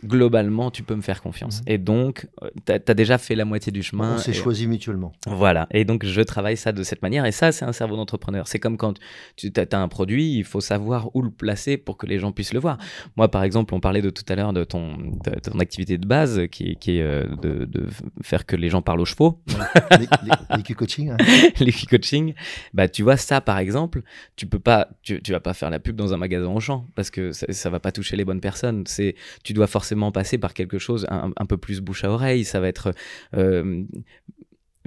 S2: globalement, tu peux me faire confiance. Et donc, euh, tu as, déjà fait la moitié du chemin.
S1: On s'est choisi mutuellement.
S2: Voilà. Et donc, je travaille ça de cette manière. Et ça, c'est un cerveau d'entrepreneur. C'est comme quand tu as, un produit, il faut savoir où le placer pour que les gens puissent le voir. Moi, par exemple, on parlait de tout à l'heure de ton, ton activité de base, qui, qui est euh, de, de, faire que les gens parlent aux chevaux. (laughs)
S1: L'équipe coaching. Hein. (laughs)
S2: coaching. Bah, tu vois, ça, par exemple, tu peux pas, tu, tu vas pas faire la pub dans un magasin en champ parce que ça, ça va pas toucher les bonnes personnes. C'est, tu dois forcément passer par quelque chose un, peu plus bouche à oreille. Ça va être euh,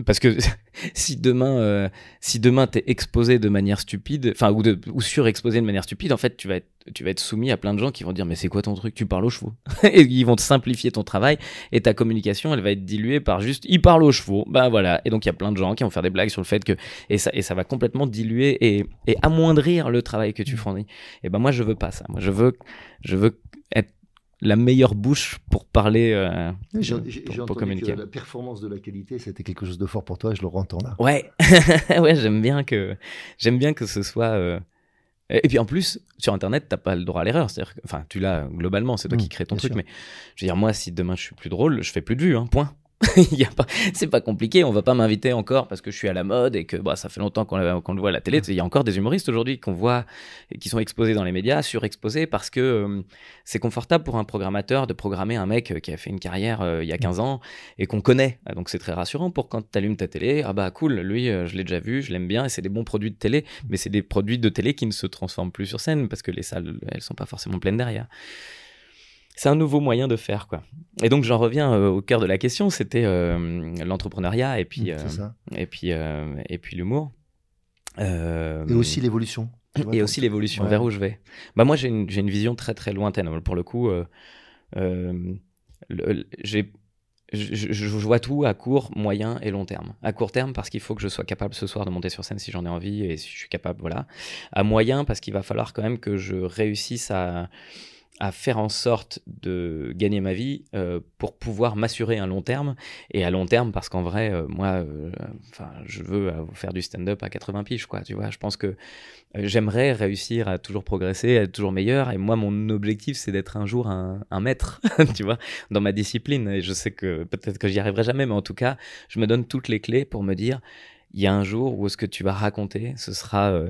S2: parce que (laughs) si demain, euh, si demain t'es exposé de manière stupide, enfin ou, ou surexposé de manière stupide, en fait, tu vas être, tu vas être soumis à plein de gens qui vont dire mais c'est quoi ton truc? Tu parles aux chevaux (laughs) et ils vont te simplifier ton travail et ta communication, elle va être diluée par juste il parle aux chevaux. Ben voilà. Et donc il y a plein de gens qui vont faire des blagues sur le fait que et ça et ça va complètement diluer et, et amoindrir le travail que tu fournis. Et ben moi je veux pas ça. Moi je veux je veux la meilleure bouche pour parler, euh,
S1: j'ai, pour, communiquer. Que la performance de la qualité, c'était quelque chose de fort pour toi, je le rentends là.
S2: Ouais, (laughs) ouais, j'aime bien que j'aime bien que ce soit. Euh, et puis en plus, sur Internet, t'as pas le droit à l'erreur. C'est-à-dire, enfin, tu l'as globalement, c'est toi qui mmh, crée ton truc. Mais je veux dire, moi, si demain je suis plus drôle, je fais plus de vues, hein, point. (laughs) c'est pas compliqué. On va pas m'inviter encore parce que je suis à la mode et que bah, ça fait longtemps qu'on, le voit à la télé. Il y a encore des humoristes aujourd'hui qu'on voit qui sont exposés dans les médias, surexposés parce que euh, c'est confortable pour un programmateur de programmer un mec qui a fait une carrière euh, il y a 15 ans et qu'on connaît. Donc c'est très rassurant pour quand tu allumes ta télé. Ah bah cool, lui, euh, je l'ai déjà vu, je l'aime bien et c'est des bons produits de télé. Mais c'est des produits de télé qui ne se transforment plus sur scène parce que les salles, elles sont pas forcément pleines derrière c'est un nouveau moyen de faire quoi. Et donc j'en reviens euh, au cœur de la question, c'était euh, l'entrepreneuriat et puis euh, et puis et puis l'humour.
S1: et aussi l'évolution.
S2: Et aussi l'évolution vers où je vais. Bah moi j'ai une, une, vision très très lointaine pour le coup. j'ai je, je, vois tout à court, moyen et long terme. À court terme, parce qu'il faut que je sois capable ce soir de monter sur scène si j'en ai envie et si je suis capable, voilà. À moyen, parce qu'il va falloir quand même que je réussisse à, à faire en sorte de gagner ma vie euh, pour pouvoir m'assurer un long terme. Et à long terme, parce qu'en vrai, euh, moi, euh, je veux faire du stand-up à 80 piges, quoi. Tu vois, je pense que j'aimerais réussir à toujours progresser, à être toujours meilleur. Et moi, mon objectif, c'est d'être un jour un, un maître, (laughs) tu vois, dans ma discipline. Et je sais que peut-être que j'y arriverai jamais, mais en tout cas, je me donne toutes les clés pour me dire, il y a un jour où ce que tu vas raconter, ce sera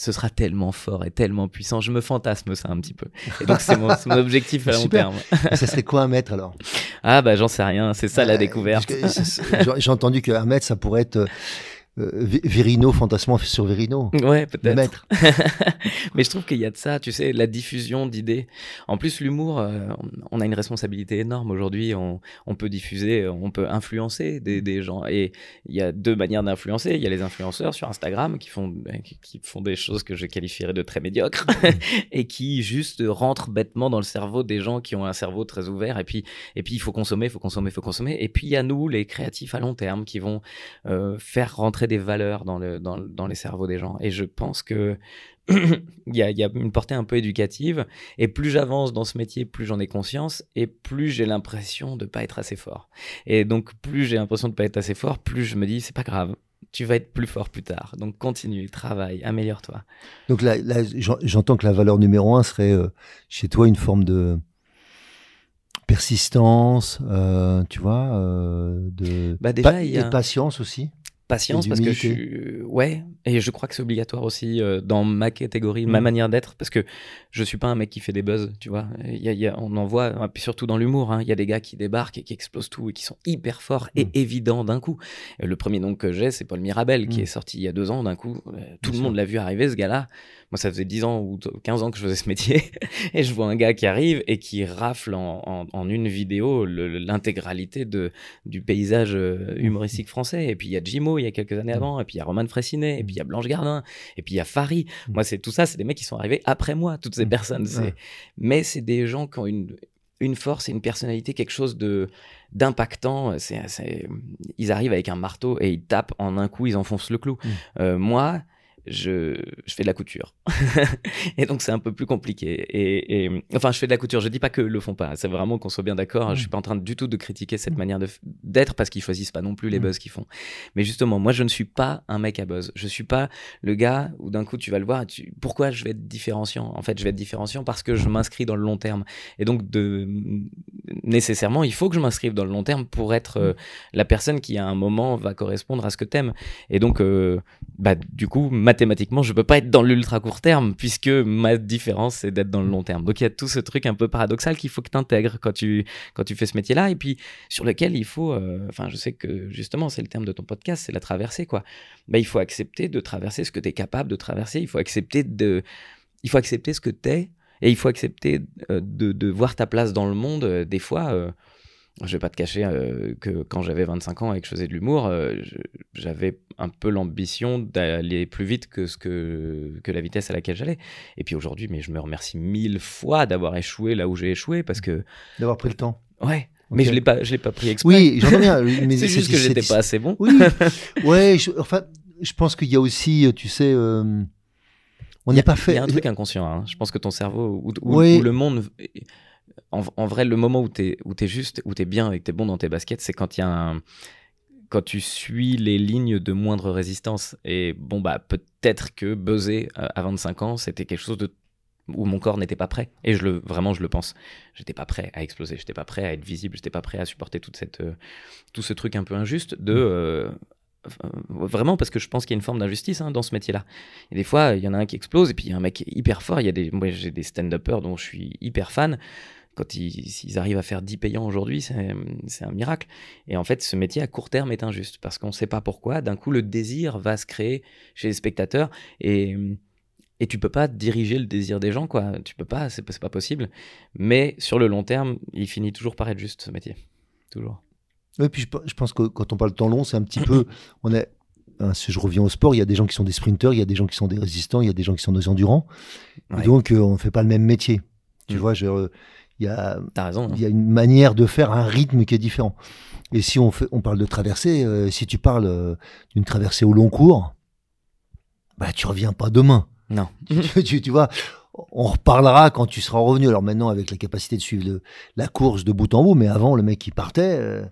S2: ce sera tellement fort et tellement puissant. Je me fantasme ça un petit peu. Et donc, c'est mon, objectif à long terme.
S1: ça serait quoi un mètre alors?
S2: Ah, bah, j'en sais rien. C'est ça la découverte.
S1: J'ai entendu qu'un mètre, ça pourrait être euh, Virino, fantasmant sur Virino.
S2: Ouais, peut-être. (laughs) Mais je trouve qu'il y a de ça, tu sais, la diffusion d'idées. En plus, l'humour, euh, on a une responsabilité énorme aujourd'hui. On, on, peut diffuser, on peut influencer des, des gens. Et il y a deux manières d'influencer. Il y a les influenceurs sur Instagram qui font, qui font des choses que je qualifierais de très médiocres (laughs) et qui juste rentrent bêtement dans le cerveau des gens qui ont un cerveau très ouvert. Et puis, et puis il faut consommer, il faut consommer, il faut consommer. Et puis, il y a nous, les créatifs à long terme, qui vont euh, faire rentrer des valeurs dans, le, dans, dans, les cerveaux des gens. Et je pense que (clears throat) il y, a, y, a, une portée un peu éducative. Et plus j'avance dans ce métier, plus j'en ai conscience et plus j'ai l'impression de pas être assez fort. Et donc, plus j'ai l'impression de pas être assez fort, plus je me dis, c'est pas grave. Tu vas être plus fort plus tard. Donc continue, travaille, améliore-toi.
S1: Donc là, j'entends que la valeur numéro un serait euh, chez toi une forme de persistance, euh, tu vois, euh, de,
S2: bah déjà, y
S1: a... de patience aussi
S2: patience parce que je suis ouais et je crois que c'est obligatoire aussi euh, dans ma catégorie ma mm. manière d'être parce que je suis pas un mec qui fait des buzz tu vois y a, on en voit surtout dans l'humour hein, il y a des gars qui débarquent et qui explosent tout et qui sont hyper forts et mm. évidents d'un coup le premier nom que j'ai c'est Paul Mirabel qui mm. est sorti il y a deux ans d'un coup euh, tout le monde l'a vu arriver ce gars là moi, ça faisait 10 ans ou 15 ans que je faisais ce métier (laughs) et je vois un gars qui arrive et qui rafle en, en, une vidéo l'intégralité du paysage euh, humoristique français. Et puis il y a Jimo il y a quelques années avant, et puis il y a Roman Fressinet, et puis il y a Blanche Gardin, et puis il y a Fari. Moi, c'est tout ça, c'est des mecs qui sont arrivés après moi, toutes ces personnes. Mais c'est des gens qui ont une, une force et une personnalité, quelque chose de d'impactant. C'est, ils arrivent avec un marteau et ils tapent en un coup, ils enfoncent le clou. Mmh. Euh, moi, je, je, fais de la couture. (laughs) et donc, c'est un peu plus compliqué. Et, et, enfin, je fais de la couture. Je dis pas que le font pas. C'est vraiment qu'on soit bien d'accord. Je suis pas en train du tout de critiquer cette manière d'être parce qu'ils choisissent pas non plus les buzz qu'ils font. Mais justement, moi, je ne suis pas un mec à buzz. Je suis pas le gars où d'un coup, tu vas le voir. Tu... Pourquoi je vais être différenciant? En fait, je vais être différenciant parce que je m'inscris dans le long terme. Et donc, de... nécessairement, il faut que je m'inscrive dans le long terme pour être euh, la personne qui, à un moment, va correspondre à ce que t'aimes. Et donc, euh, bah, du coup, mathématiquement, je peux pas être dans l'ultra court terme puisque ma différence c'est d'être dans le long terme. Donc il y a tout ce truc un peu paradoxal qu'il faut que tu intègres quand tu quand tu fais ce métier-là et puis sur lequel il faut euh, enfin je sais que justement c'est le terme de ton podcast, c'est la traversée quoi. Bah, il faut accepter de traverser ce que tu es capable de traverser, il faut accepter de il faut accepter ce que tu es et il faut accepter euh, de, de, voir ta place dans le monde euh, des fois je vais pas te cacher euh, que quand j'avais 25 ans et que je faisais de l'humour, euh, j'avais un peu l'ambition d'aller plus vite que, ce que, que la vitesse à laquelle j'allais. Et puis aujourd'hui, mais je me remercie mille fois d'avoir échoué là où j'ai échoué parce que.
S1: D'avoir pris le temps.
S2: Ouais. Mais je l'ai pas, je l'ai pas pris exprès.
S1: Oui, j'entends bien. (laughs)
S2: c'est juste que j'étais pas assez bon.
S1: Oui. ouais. enfin, je pense qu'il y a aussi, tu sais. Euh, on n'est pas fait.
S2: Il y a un truc inconscient. Hein. Je pense que ton cerveau ou, ou le monde en, vrai, le moment où tu es, où es juste, où tu es bien et que tu es bon dans tes baskets, c'est quand il y a un quand tu suis les lignes de moindre résistance. Et bon, bah, peut-être que buzzer euh, à 25 ans, c'était quelque chose de où mon corps n'était pas prêt. Et je le, vraiment, je le pense. J'étais pas prêt à exploser, j'étais pas prêt à être visible, j'étais pas prêt à supporter toute cette, euh, tout ce truc un peu injuste de. Euh, vraiment parce que je pense qu'il y a une forme d'injustice hein, dans ce métier-là. Et des fois, il y en a un qui explose et puis il y a un mec hyper fort. Il y a des, moi, j'ai des stand-uppers dont je suis hyper fan. Quand ils, arrivent à faire 10 payants aujourd'hui, c'est un miracle. Et en fait, ce métier à court terme est injuste parce qu'on ne sait pas pourquoi. D'un coup, le désir va se créer chez les spectateurs et et tu peux pas diriger le désir des gens, quoi. Tu peux pas, c'est pas possible. Mais sur le long terme, il finit toujours par être juste ce métier. Toujours.
S1: Oui, puis je, pense que quand on parle de temps long, c'est un petit peu. (clears throat) On est, hein, si je reviens au sport, il y a des gens qui sont des sprinteurs, il y a des gens qui sont des résistants, il y a des gens qui sont des endurants. donc, euh, on ne fait pas le même métier. Tu mm. vois, il y a,
S2: raison,
S1: il y a une manière de faire un rythme qui est différent. Et si on, fait, on parle de traversée, euh, si tu parles euh, d'une traversée au long cours, bah, tu reviens pas demain.
S2: Non. (laughs)
S1: tu, tu, vois, on reparlera quand tu seras revenu. Alors maintenant, avec la capacité de suivre la course de bout en bout, mais avant, le mec qui partait, euh,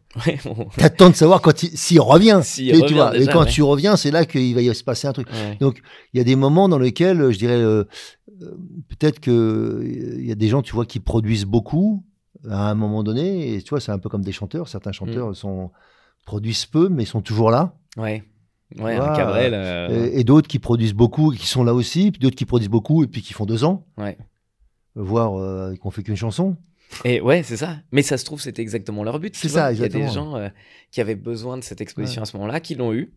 S1: t'attends de savoir quand s'il revient. et, tu vois, et quand tu reviens, c'est là qu'il va y se passer un truc. Donc, il y a des moments dans lesquels, je dirais, euh, euh, peut-être que il y a des gens, tu vois, qui produisent beaucoup à un moment donné. Et tu vois, c'est un peu comme des chanteurs. Certains chanteurs mm. sont produisent peu, mais sont toujours là.
S2: Ouais. Ouais, un Cabrel. Euh,
S1: et, d'autres qui produisent beaucoup, qui sont là aussi, puis d'autres qui produisent beaucoup et puis qui font deux ans.
S2: Ouais.
S1: Voire euh, qu'on fait qu'une chanson.
S2: Et ouais, c'est ça. Mais ça se trouve, c'était exactement leur but.
S1: C'est ça, exactement.
S2: Il y a des gens euh, qui avaient besoin de cette exposition à ce moment-là, qui l'ont eu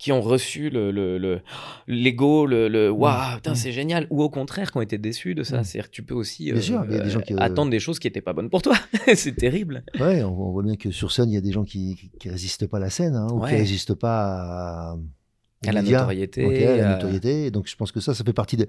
S2: qui ont reçu le l'ego, le, le, waouh, c'est génial, ou au contraire qui ont été déçus de ça. C'est-à-dire que tu peux aussi euh, attendre des choses qui n'étaient pas bonnes pour toi. (laughs) c'est terrible.
S1: Ouais, on, voit bien que sur scène, il y a des gens qui ne résistent pas à la scène, hein, ou qui résistent pas
S2: à, la notoriété.
S1: à la notoriété. Donc je pense que ça, ça fait partie de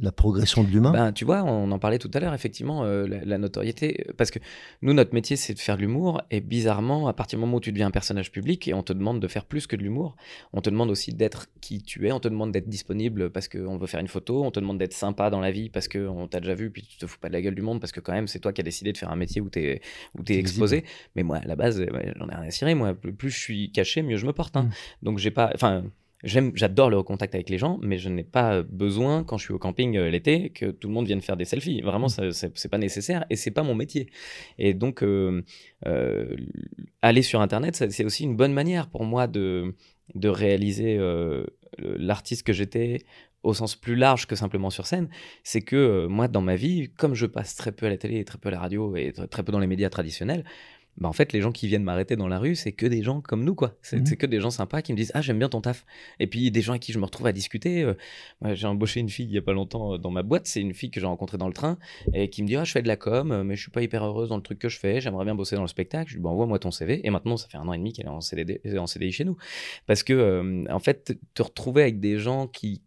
S1: la progression de l'humain
S2: ben, Tu vois, on en parlait tout à l'heure, effectivement, euh, la, notoriété. Parce que nous, notre métier, c'est de faire de l'humour. Et bizarrement, à partir du moment où tu deviens un personnage public et on te demande de faire plus que de l'humour, on te demande aussi d'être qui tu es, on te demande d'être disponible parce qu'on veut faire une photo, on te demande d'être sympa dans la vie parce qu'on t'a déjà vu, puis tu te fous pas de la gueule du monde parce que quand même, c'est toi qui as décidé de faire un métier où tu es, où es exposé. Mais moi, à la base, j'en ai rien à cirer. Moi, plus je suis caché, mieux je me porte. Hein. Mm. Donc, j'ai pas. Enfin j'adore le contact avec les gens, mais je n'ai pas besoin, quand je suis au camping euh, l'été, que tout le monde vienne faire des selfies. Vraiment, mmh. ce c'est pas nécessaire et c'est pas mon métier. Et donc, euh, euh, aller sur Internet, c'est aussi une bonne manière pour moi de, de réaliser l'artiste que j'étais au sens plus large que simplement sur scène. C'est que moi, dans ma vie, comme je passe très peu à la télé, très peu à la radio et très peu dans les médias traditionnels, bah en fait, les gens qui viennent m'arrêter dans la rue, c'est que des gens comme nous, quoi. C'est mmh que des gens sympas qui me disent Ah, j'aime bien ton taf. Et puis, des gens avec qui je me retrouve à discuter. Euh, j'ai embauché une fille il y a pas longtemps euh, dans ma boîte. C'est une fille que j'ai rencontrée dans le train et qui me dit Ah, je fais de la com, euh, mais je suis pas hyper heureuse dans le truc que je fais. J'aimerais bien bosser dans le spectacle. Je lui dis bah, Envoie-moi ton CV. Et maintenant, ça fait un an et demi qu'elle est en, CDD, en CDI chez nous. Parce que, en fait, te retrouver avec des gens qui,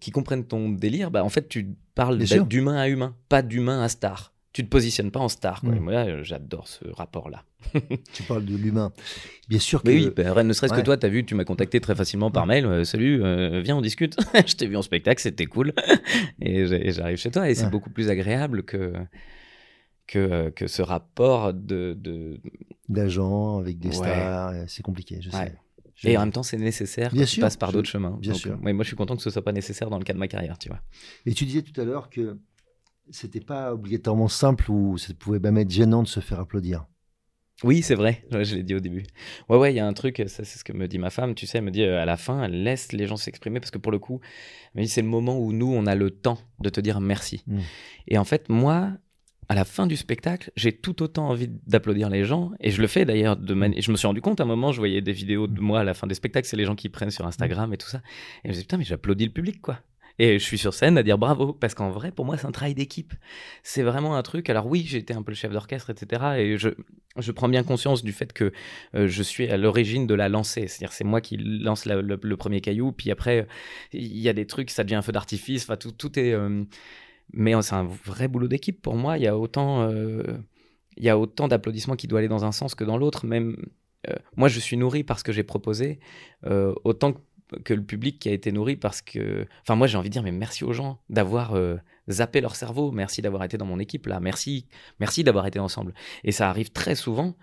S2: qui comprennent ton délire, bah, en fait, tu parles d'humain à humain, pas d'humain à star tu te positionnes pas en star. Quoi. Mm. moi, j'adore ce rapport-là. (laughs)
S1: tu parles de l'humain. Bien sûr que.
S2: oui, bah, ne serait-ce que toi, tu as vu, tu m'as contacté très facilement par mail. Euh, Salut, euh, viens, on discute. (laughs) je t'ai vu en spectacle, c'était cool. (laughs) et j'arrive chez toi et c'est beaucoup plus agréable que. Que, que ce rapport de.
S1: D'agents avec des stars, c'est compliqué, je sais.
S2: Et en même temps, c'est nécessaire. Bien sûr. Tu passes par d'autres chemins.
S1: Bien sûr.
S2: moi, je suis content que ce soit pas nécessaire dans le cas de ma carrière, tu vois.
S1: Et tu disais tout à l'heure que c'était pas obligatoirement simple ou ça pouvait même être gênant de se faire applaudir.
S2: Oui, c'est vrai, (laughs) je l'ai dit au début. Ouais, ouais, il y a un truc, ça c'est ce que me dit ma femme, tu sais, elle me dit euh, à la fin, elle laisse les gens s'exprimer parce que pour le coup, c'est le moment où nous, on a le temps de te dire merci. Mm. Et en fait, moi, à la fin du spectacle, j'ai tout autant envie d'applaudir les gens, et je le fais d'ailleurs. De mm. Je me suis rendu compte à un moment, je voyais des vidéos de moi à la fin des spectacles, c'est les gens qui prennent sur Instagram et tout ça. Et je me disais, putain, mais j'applaudis le public, quoi. Et je suis sur scène à dire bravo, parce qu'en vrai, pour moi, c'est un travail d'équipe. C'est vraiment un truc. Alors oui, j'étais un peu le chef d'orchestre, etc. Et je, je prends bien conscience du fait que euh, je suis à l'origine de la lancée. C'est-à-dire, c'est moi qui lance le, premier caillou, puis après, il y a des trucs, ça devient un feu d'artifice. Enfin, tout, tout est. Euh, mais c'est un vrai boulot d'équipe pour moi. Il y a autant, euh, il y a autant d'applaudissements qui doivent aller dans un sens que dans l'autre. Même moi, je suis nourri par ce que j'ai proposé, autant que que le public qui a été nourri parce que. Enfin, moi, j'ai envie de dire, mais merci aux gens d'avoir euh, zapper leur cerveau. Merci d'avoir été dans mon équipe là. Merci, merci d'avoir été ensemble. Et ça arrive très souvent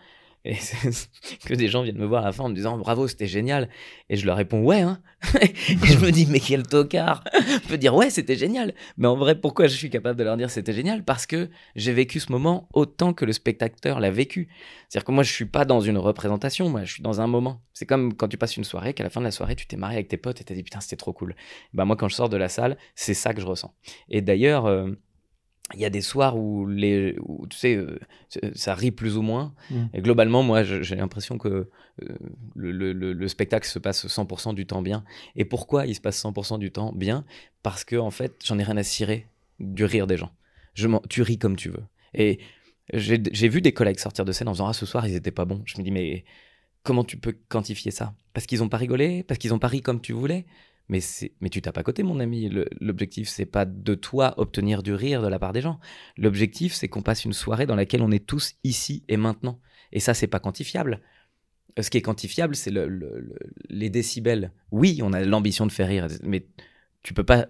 S2: et (laughs) que des gens viennent me voir à la fin en me disant bravo, c'était génial. Et je leur réponds ouais. Hein (laughs) et je me dis mais quel tocard Je peux dire ouais, c'était génial. Mais en vrai, pourquoi je suis capable de leur dire c'était génial? Parce que j'ai vécu ce moment autant que le spectateur l'a vécu. C'est-à-dire que moi, je suis pas dans une représentation, moi, je suis dans un moment. C'est comme quand tu passes une soirée, qu'à la fin de la soirée, tu t'es marié avec tes potes et t'as dit putain, c'était trop cool. Bah moi, quand je sors de la salle, c'est ça que je ressens. Et d'ailleurs. Euh, il y a des soirs où, les, tu sais, euh, ça rit plus ou moins. Mm. Et globalement, moi, j'ai l'impression que euh, le, le, spectacle se passe 100% du temps bien. Et pourquoi il se passe 100% du temps bien? Parce que, en fait, j'en ai rien à cirer du rire des gens. Je tu ris comme tu veux. Et j'ai vu des collègues sortir de scène en disant Ah, ce soir, ils étaient pas bons. Je me dis Mais comment tu peux quantifier ça? Parce qu'ils ont pas rigolé? Parce qu'ils ont pas ri comme tu voulais? Mais, tu tapes à côté, mon ami. L'objectif, c'est pas de toi obtenir du rire de la part des gens. L'objectif, c'est qu'on passe une soirée dans laquelle on est tous ici et maintenant. Et ça, c'est pas quantifiable. Euh, ce qui est quantifiable, c'est le, les décibels. Oui, on a l'ambition de faire rire, mais tu peux pas,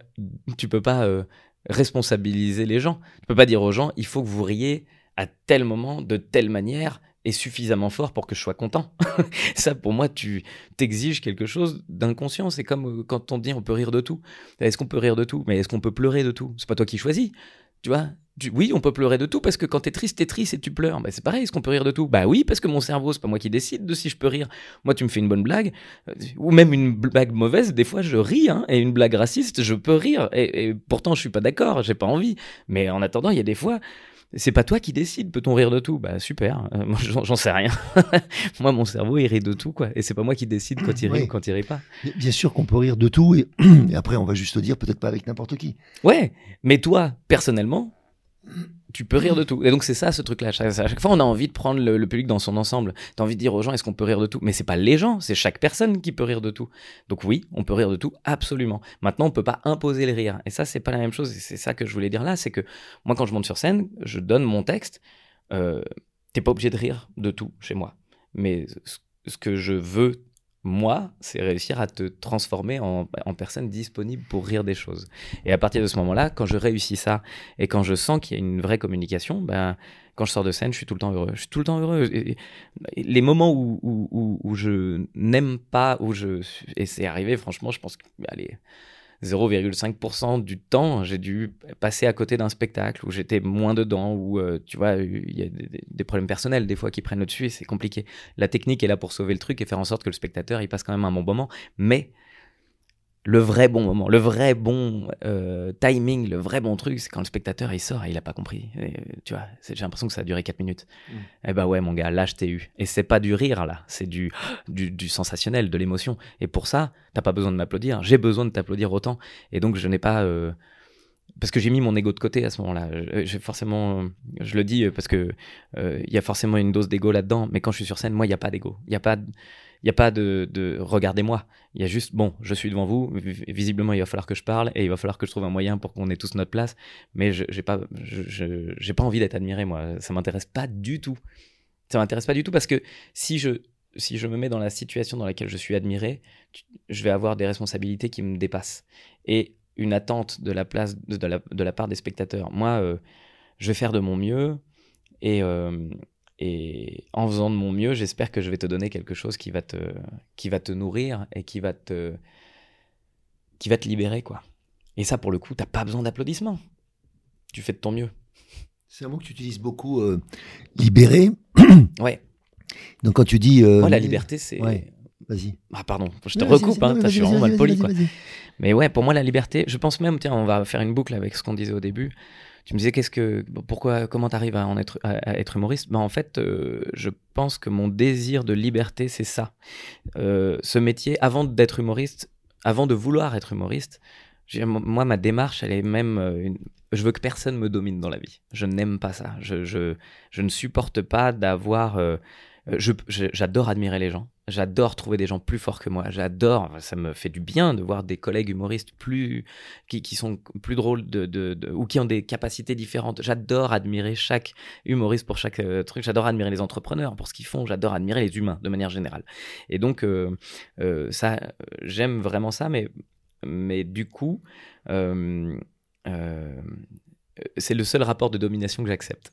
S2: tu peux pas euh, responsabiliser les gens. Tu peux pas dire aux gens, il faut que vous riez à tel moment, de telle manière, est suffisamment fort pour que je sois content. (laughs) ça, pour moi, tu t'exiges quelque chose d'inconscient. C'est comme euh, quand on dit on peut rire de tout. Est-ce qu'on peut rire de tout? Mais est-ce qu'on peut pleurer de tout? C'est pas toi qui choisis. Tu vois? Oui, on peut pleurer de tout parce que quand t'es triste, t'es triste et tu pleures. Bah, c'est pareil, est-ce qu'on peut rire de tout? Bah oui, parce que mon cerveau, c'est pas moi qui décide de si je peux rire. Moi, tu me fais une bonne blague, euh, ou même une blague mauvaise, des fois je ris, hein, et une blague raciste, je peux rire. Et, et pourtant, je suis pas d'accord, j'ai pas envie. Mais en attendant, il y a des fois, c'est pas toi qui décides, peut-on rire de tout? Bah super, euh, (laughs) moi j'en sais rien. (laughs) moi mon cerveau il rit de tout quoi, et c'est pas moi qui décide quand il rit ou quand il rit pas.
S1: Bien sûr qu'on peut rire de tout, (clears throat) et, après on va juste dire peut-être pas avec n'importe qui.
S2: Ouais, mais toi personnellement, tu peux rire de tout. Et donc c'est ça ce truc-là. À chaque fois, on a envie de prendre le, public dans son ensemble. Tu as envie de dire aux gens, est-ce qu'on peut rire de tout? Mais c'est pas les gens, c'est chaque personne qui peut rire de tout. Donc oui, on peut rire de tout, absolument. Maintenant, on peut pas imposer le rire. Et ça, c'est pas la même chose. Et c'est ça que je voulais dire là, c'est que moi, quand je monte sur scène, je donne mon texte. Euh, T'es pas obligé de rire de tout chez moi. Mais ce que je veux moi, c'est réussir à te transformer en, personne disponible pour rire des choses. Et à partir de ce moment-là, quand je réussis ça et quand je sens qu'il y a une vraie communication, ben, quand je sors de scène, je suis tout le temps heureux. Je suis tout le temps heureux. les moments où, où, où je n'aime pas, où je. Et c'est arrivé, franchement, je pense que. Allez 0,5% du temps, j'ai dû passer à côté d'un spectacle où j'étais moins dedans, où euh, tu vois, il y a des, problèmes personnels des fois qui prennent le dessus et c'est compliqué. La technique est là pour sauver le truc et faire en sorte que le spectateur il passe quand même un bon moment, mais le vrai bon moment, le vrai bon euh, timing, le vrai bon truc, c'est quand le spectateur il sort et il a pas compris. tu vois, j'ai l'impression que ça a duré 4 minutes. Mm. Eh bah ouais, mon gars, là je t'ai eu. Et c'est pas du rire là, c'est (gasps) du, du, sensationnel, de l'émotion. Et pour ça, t'as pas besoin de m'applaudir. J'ai besoin de t'applaudir autant. Et donc je n'ai pas. Euh, parce que j'ai mis mon ego de côté à ce moment-là. J'ai forcément, je le dis parce que euh, il y a forcément une dose d'ego là-dedans. Mais quand je suis sur scène, moi, il y a pas d'ego. Il y a pas. Il n'y a pas de, regardez-moi. Il y a juste, bon, je suis devant vous. Visiblement, il va falloir que je parle et il va falloir que je trouve un moyen pour qu'on ait tous notre place. Mais je n'ai pas, pas envie d'être admiré, moi. Ça m'intéresse pas du tout. Ça m'intéresse pas du tout parce que si je, si je me mets dans la situation dans laquelle je suis admiré, je vais avoir des responsabilités qui me dépassent. Et une attente de la, place, de, la, de la part des spectateurs. Moi, euh, je vais faire de mon mieux et, euh, et en faisant de mon mieux, j'espère que je vais te donner quelque chose qui va te, qui va te nourrir et qui va te, qui va te libérer, quoi. Et ça, pour le coup, t'as pas besoin d'applaudissements. Tu fais de ton mieux.
S1: C'est un mot que tu utilises beaucoup, euh, libérer. (coughs)
S2: ouais.
S1: Donc quand tu dis... Euh,
S2: Moi, la liberté, c'est...
S1: Ouais. Vas-y.
S2: Ah pardon, je te recoupe, hein, je suis vraiment mal poli. Quoi. Mais ouais, pour moi, la liberté, je pense même, tiens, on va faire une boucle avec ce qu'on disait au début tu me disais qu'est-ce que pourquoi comment t'arrives à en être à, être humoriste? Ben en fait euh, je pense que mon désir de liberté c'est ça. Euh, ce métier avant d'être humoriste avant de vouloir être humoriste moi ma démarche elle est même euh, je veux que personne me domine dans la vie. Je n'aime pas ça. Je, je, je ne supporte pas d'avoir j'adore admirer les gens J'adore trouver des gens plus forts que moi. J'adore, ça me fait du bien de voir des collègues humoristes plus qui, qui sont plus drôles de, de, ou qui ont des capacités différentes. J'adore admirer chaque humoriste pour chaque euh, truc. J'adore admirer les entrepreneurs pour ce qu'ils font. J'adore admirer les humains de manière générale. Et donc euh, euh, ça, j'aime vraiment ça, mais mais du coup c'est le seul rapport de domination que j'accepte.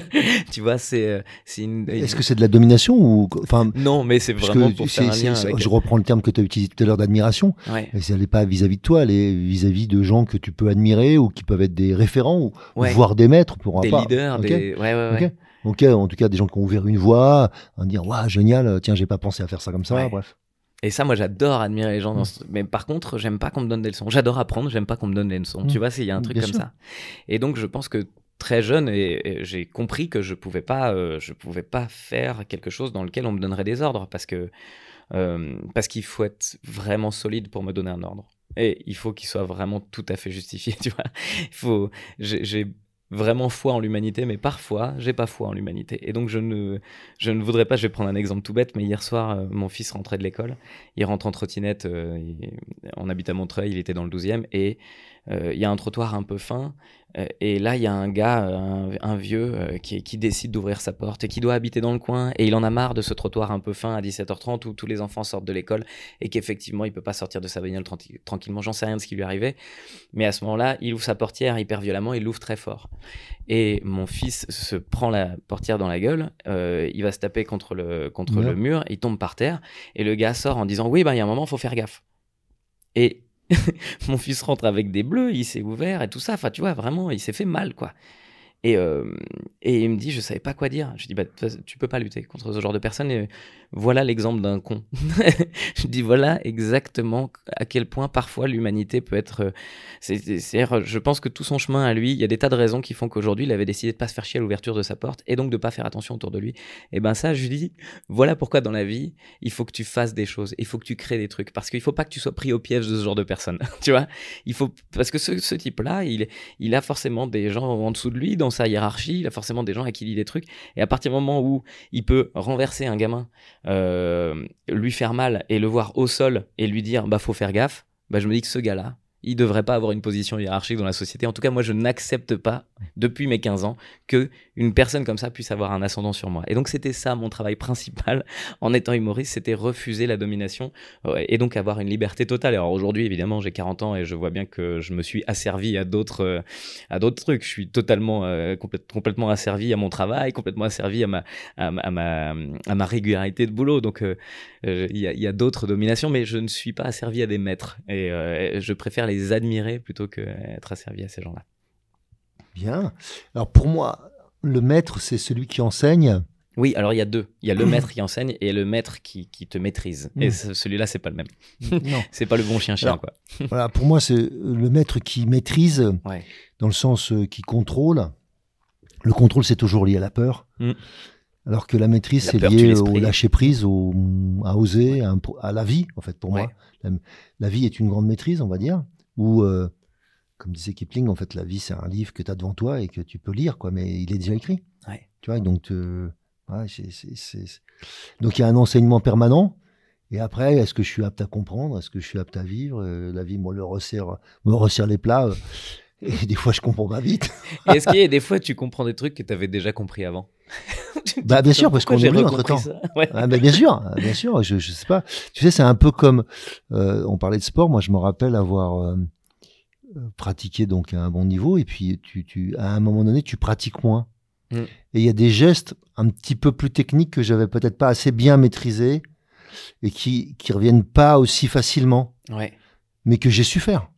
S2: (laughs) tu vois, c'est euh, une.
S1: Est-ce que c'est de la domination ou enfin
S2: Non, mais c'est vraiment pour faire un lien
S1: Je reprends le terme que tu as utilisé tout à l'heure d'admiration. Ouais. Elle n'est pas vis-à-vis de toi, elle est vis-à-vis de gens que tu peux admirer ou qui peuvent être des référents ou, voire des maîtres pour
S2: des
S1: pas.
S2: leaders, des. Ouais, ouais,
S1: ouais. Ok, en tout cas des gens qui ont ouvert une voie, à dire waouh génial, tiens j'ai pas pensé à faire ça comme ça, bref.
S2: Et ça, moi, j'adore admirer les gens. Dans mm. Mais par contre, j'aime pas qu'on me donne des leçons. J'adore apprendre, j'aime pas qu'on me donne des leçons. Tu mm. vois, il y a un truc comme ça. Et donc, je pense que très jeune, et, j'ai compris que je pouvais pas, euh, je pouvais pas faire quelque chose dans lequel on me donnerait des ordres, parce que euh, parce qu'il faut être vraiment solide pour me donner un ordre. Et il faut qu'il soit vraiment tout à fait justifié. (laughs) Tu vois, il faut. J'ai vraiment foi en l'humanité, mais parfois, j'ai pas foi en l'humanité. Et donc, je ne, je ne voudrais pas, je vais prendre un exemple tout bête, mais hier soir, euh, mon fils rentrait de l'école. Il rentre en trottinette, euh, on habite à Montreuil, il était dans le 12e, et il y a un trottoir un peu fin, euh, et là, il y a un gars, un, vieux, euh, qui, qui, décide d'ouvrir sa porte et qui doit habiter dans le coin. Et il en a marre de ce trottoir un peu fin à 17h30 où tous les enfants sortent de l'école et qu'effectivement, il peut pas sortir de sa bagnole tranquillement. J'en sais rien de ce qui lui arrivait. Mais à ce moment-là, il ouvre sa portière hyper violemment, il l'ouvre très fort. Et mon fils se prend la portière dans la gueule, euh, il va se taper contre le, contre le mur, il tombe par terre. Et le gars sort en disant Oui, bah, il y a un moment, il faut faire gaffe. Et (laughs) mon fils rentre avec des bleus, il s'est ouvert et tout ça. Enfin, tu vois, vraiment, il s'est fait mal, quoi. Et, euh, et il me dit, je savais pas quoi dire. Je dis, bah, tu peux pas lutter contre ce genre de personnes. Voilà l'exemple d'un con. (laughs) je dis voilà exactement à quel point parfois l'humanité peut être. Euh, c'est, je pense que tout son chemin à lui, il y a des tas de raisons qui font qu'aujourd'hui il avait décidé de pas se faire chier à l'ouverture de sa porte et donc de pas faire attention autour de lui. Et ben ça, je dis voilà pourquoi dans la vie il faut que tu fasses des choses, il faut que tu crées des trucs parce qu'il faut pas que tu sois pris au piège de ce genre de personnes. (laughs) tu vois, il faut parce que ce, type-là, il, il a forcément des gens en dessous de lui dans sa hiérarchie, il a forcément des gens à qui il dit des trucs et à partir du moment où il peut renverser un gamin lui faire mal et le voir au sol et lui dire bah faut faire gaffe, bah je me dis que ce gars-là, il devrait pas avoir une position hiérarchique dans la société. En tout cas, moi, je n'accepte pas, depuis mes 15 ans, que une personne comme ça puisse avoir un ascendant sur moi. Et donc, c'était ça mon travail principal (laughs) en étant humoriste, c'était refuser la domination et donc avoir une liberté totale. Alors aujourd'hui, évidemment, j'ai 40 ans et je vois bien que je me suis asservi à d'autres, euh, à d'autres trucs. Je suis totalement, euh, complètement asservi à mon travail, complètement asservi à ma, à, ma, à ma régularité de boulot. Donc, euh, il y a, y a d'autres dominations, mais je ne suis pas asservi à des maîtres et je préfère les admirer plutôt qu'être asservi à ces gens-là.
S1: Bien. Alors pour moi, le maître, c'est celui qui enseigne.
S2: Oui, alors il y a deux. Il y a le (clears throat) maître qui enseigne et le maître qui, te maîtrise. Et hmm. celui-là, c'est pas le même. (laughs) Non. c'est pas le bon chien-chien, quoi. (laughs)
S1: voilà, pour moi, c'est le maître qui maîtrise, dans le sens euh, qui contrôle. Le contrôle, c'est toujours lié à la peur. Hmm. Alors que la maîtrise, c'est lié au lâcher prise, au, à oser, à, la vie, en fait, pour moi. la, vie est une grande maîtrise, on va dire ou euh, comme disait Kipling, en fait, la vie, c'est un livre que tu as devant toi et que tu peux lire, quoi, mais il est déjà écrit. Tu vois, donc, donc il y a un enseignement permanent. Et après, est-ce que je suis apte à comprendre? Est-ce que je suis apte à vivre? Euh, La vie me, le resserre, me resserre les plats. Euh, et (laughs) des fois, je comprends pas vite.
S2: Est-ce qu'il y a des fois, tu comprends des trucs que tu avais déjà compris avant? (laughs)
S1: bah bien sûr parce qu'on est entre temps. Ah, bah, bien sûr, bien sûr. Je, je sais pas. Tu sais, c'est un peu comme euh, on parlait de sport. Moi, je me rappelle avoir euh, euh, pratiqué donc à un bon niveau et puis tu, tu à un moment donné tu pratiques moins. Mm. Et il y a des gestes un petit peu plus techniques que j'avais peut-être pas assez bien maîtrisés et qui qui reviennent pas aussi facilement.
S2: Ouais.
S1: Mais que j'ai su faire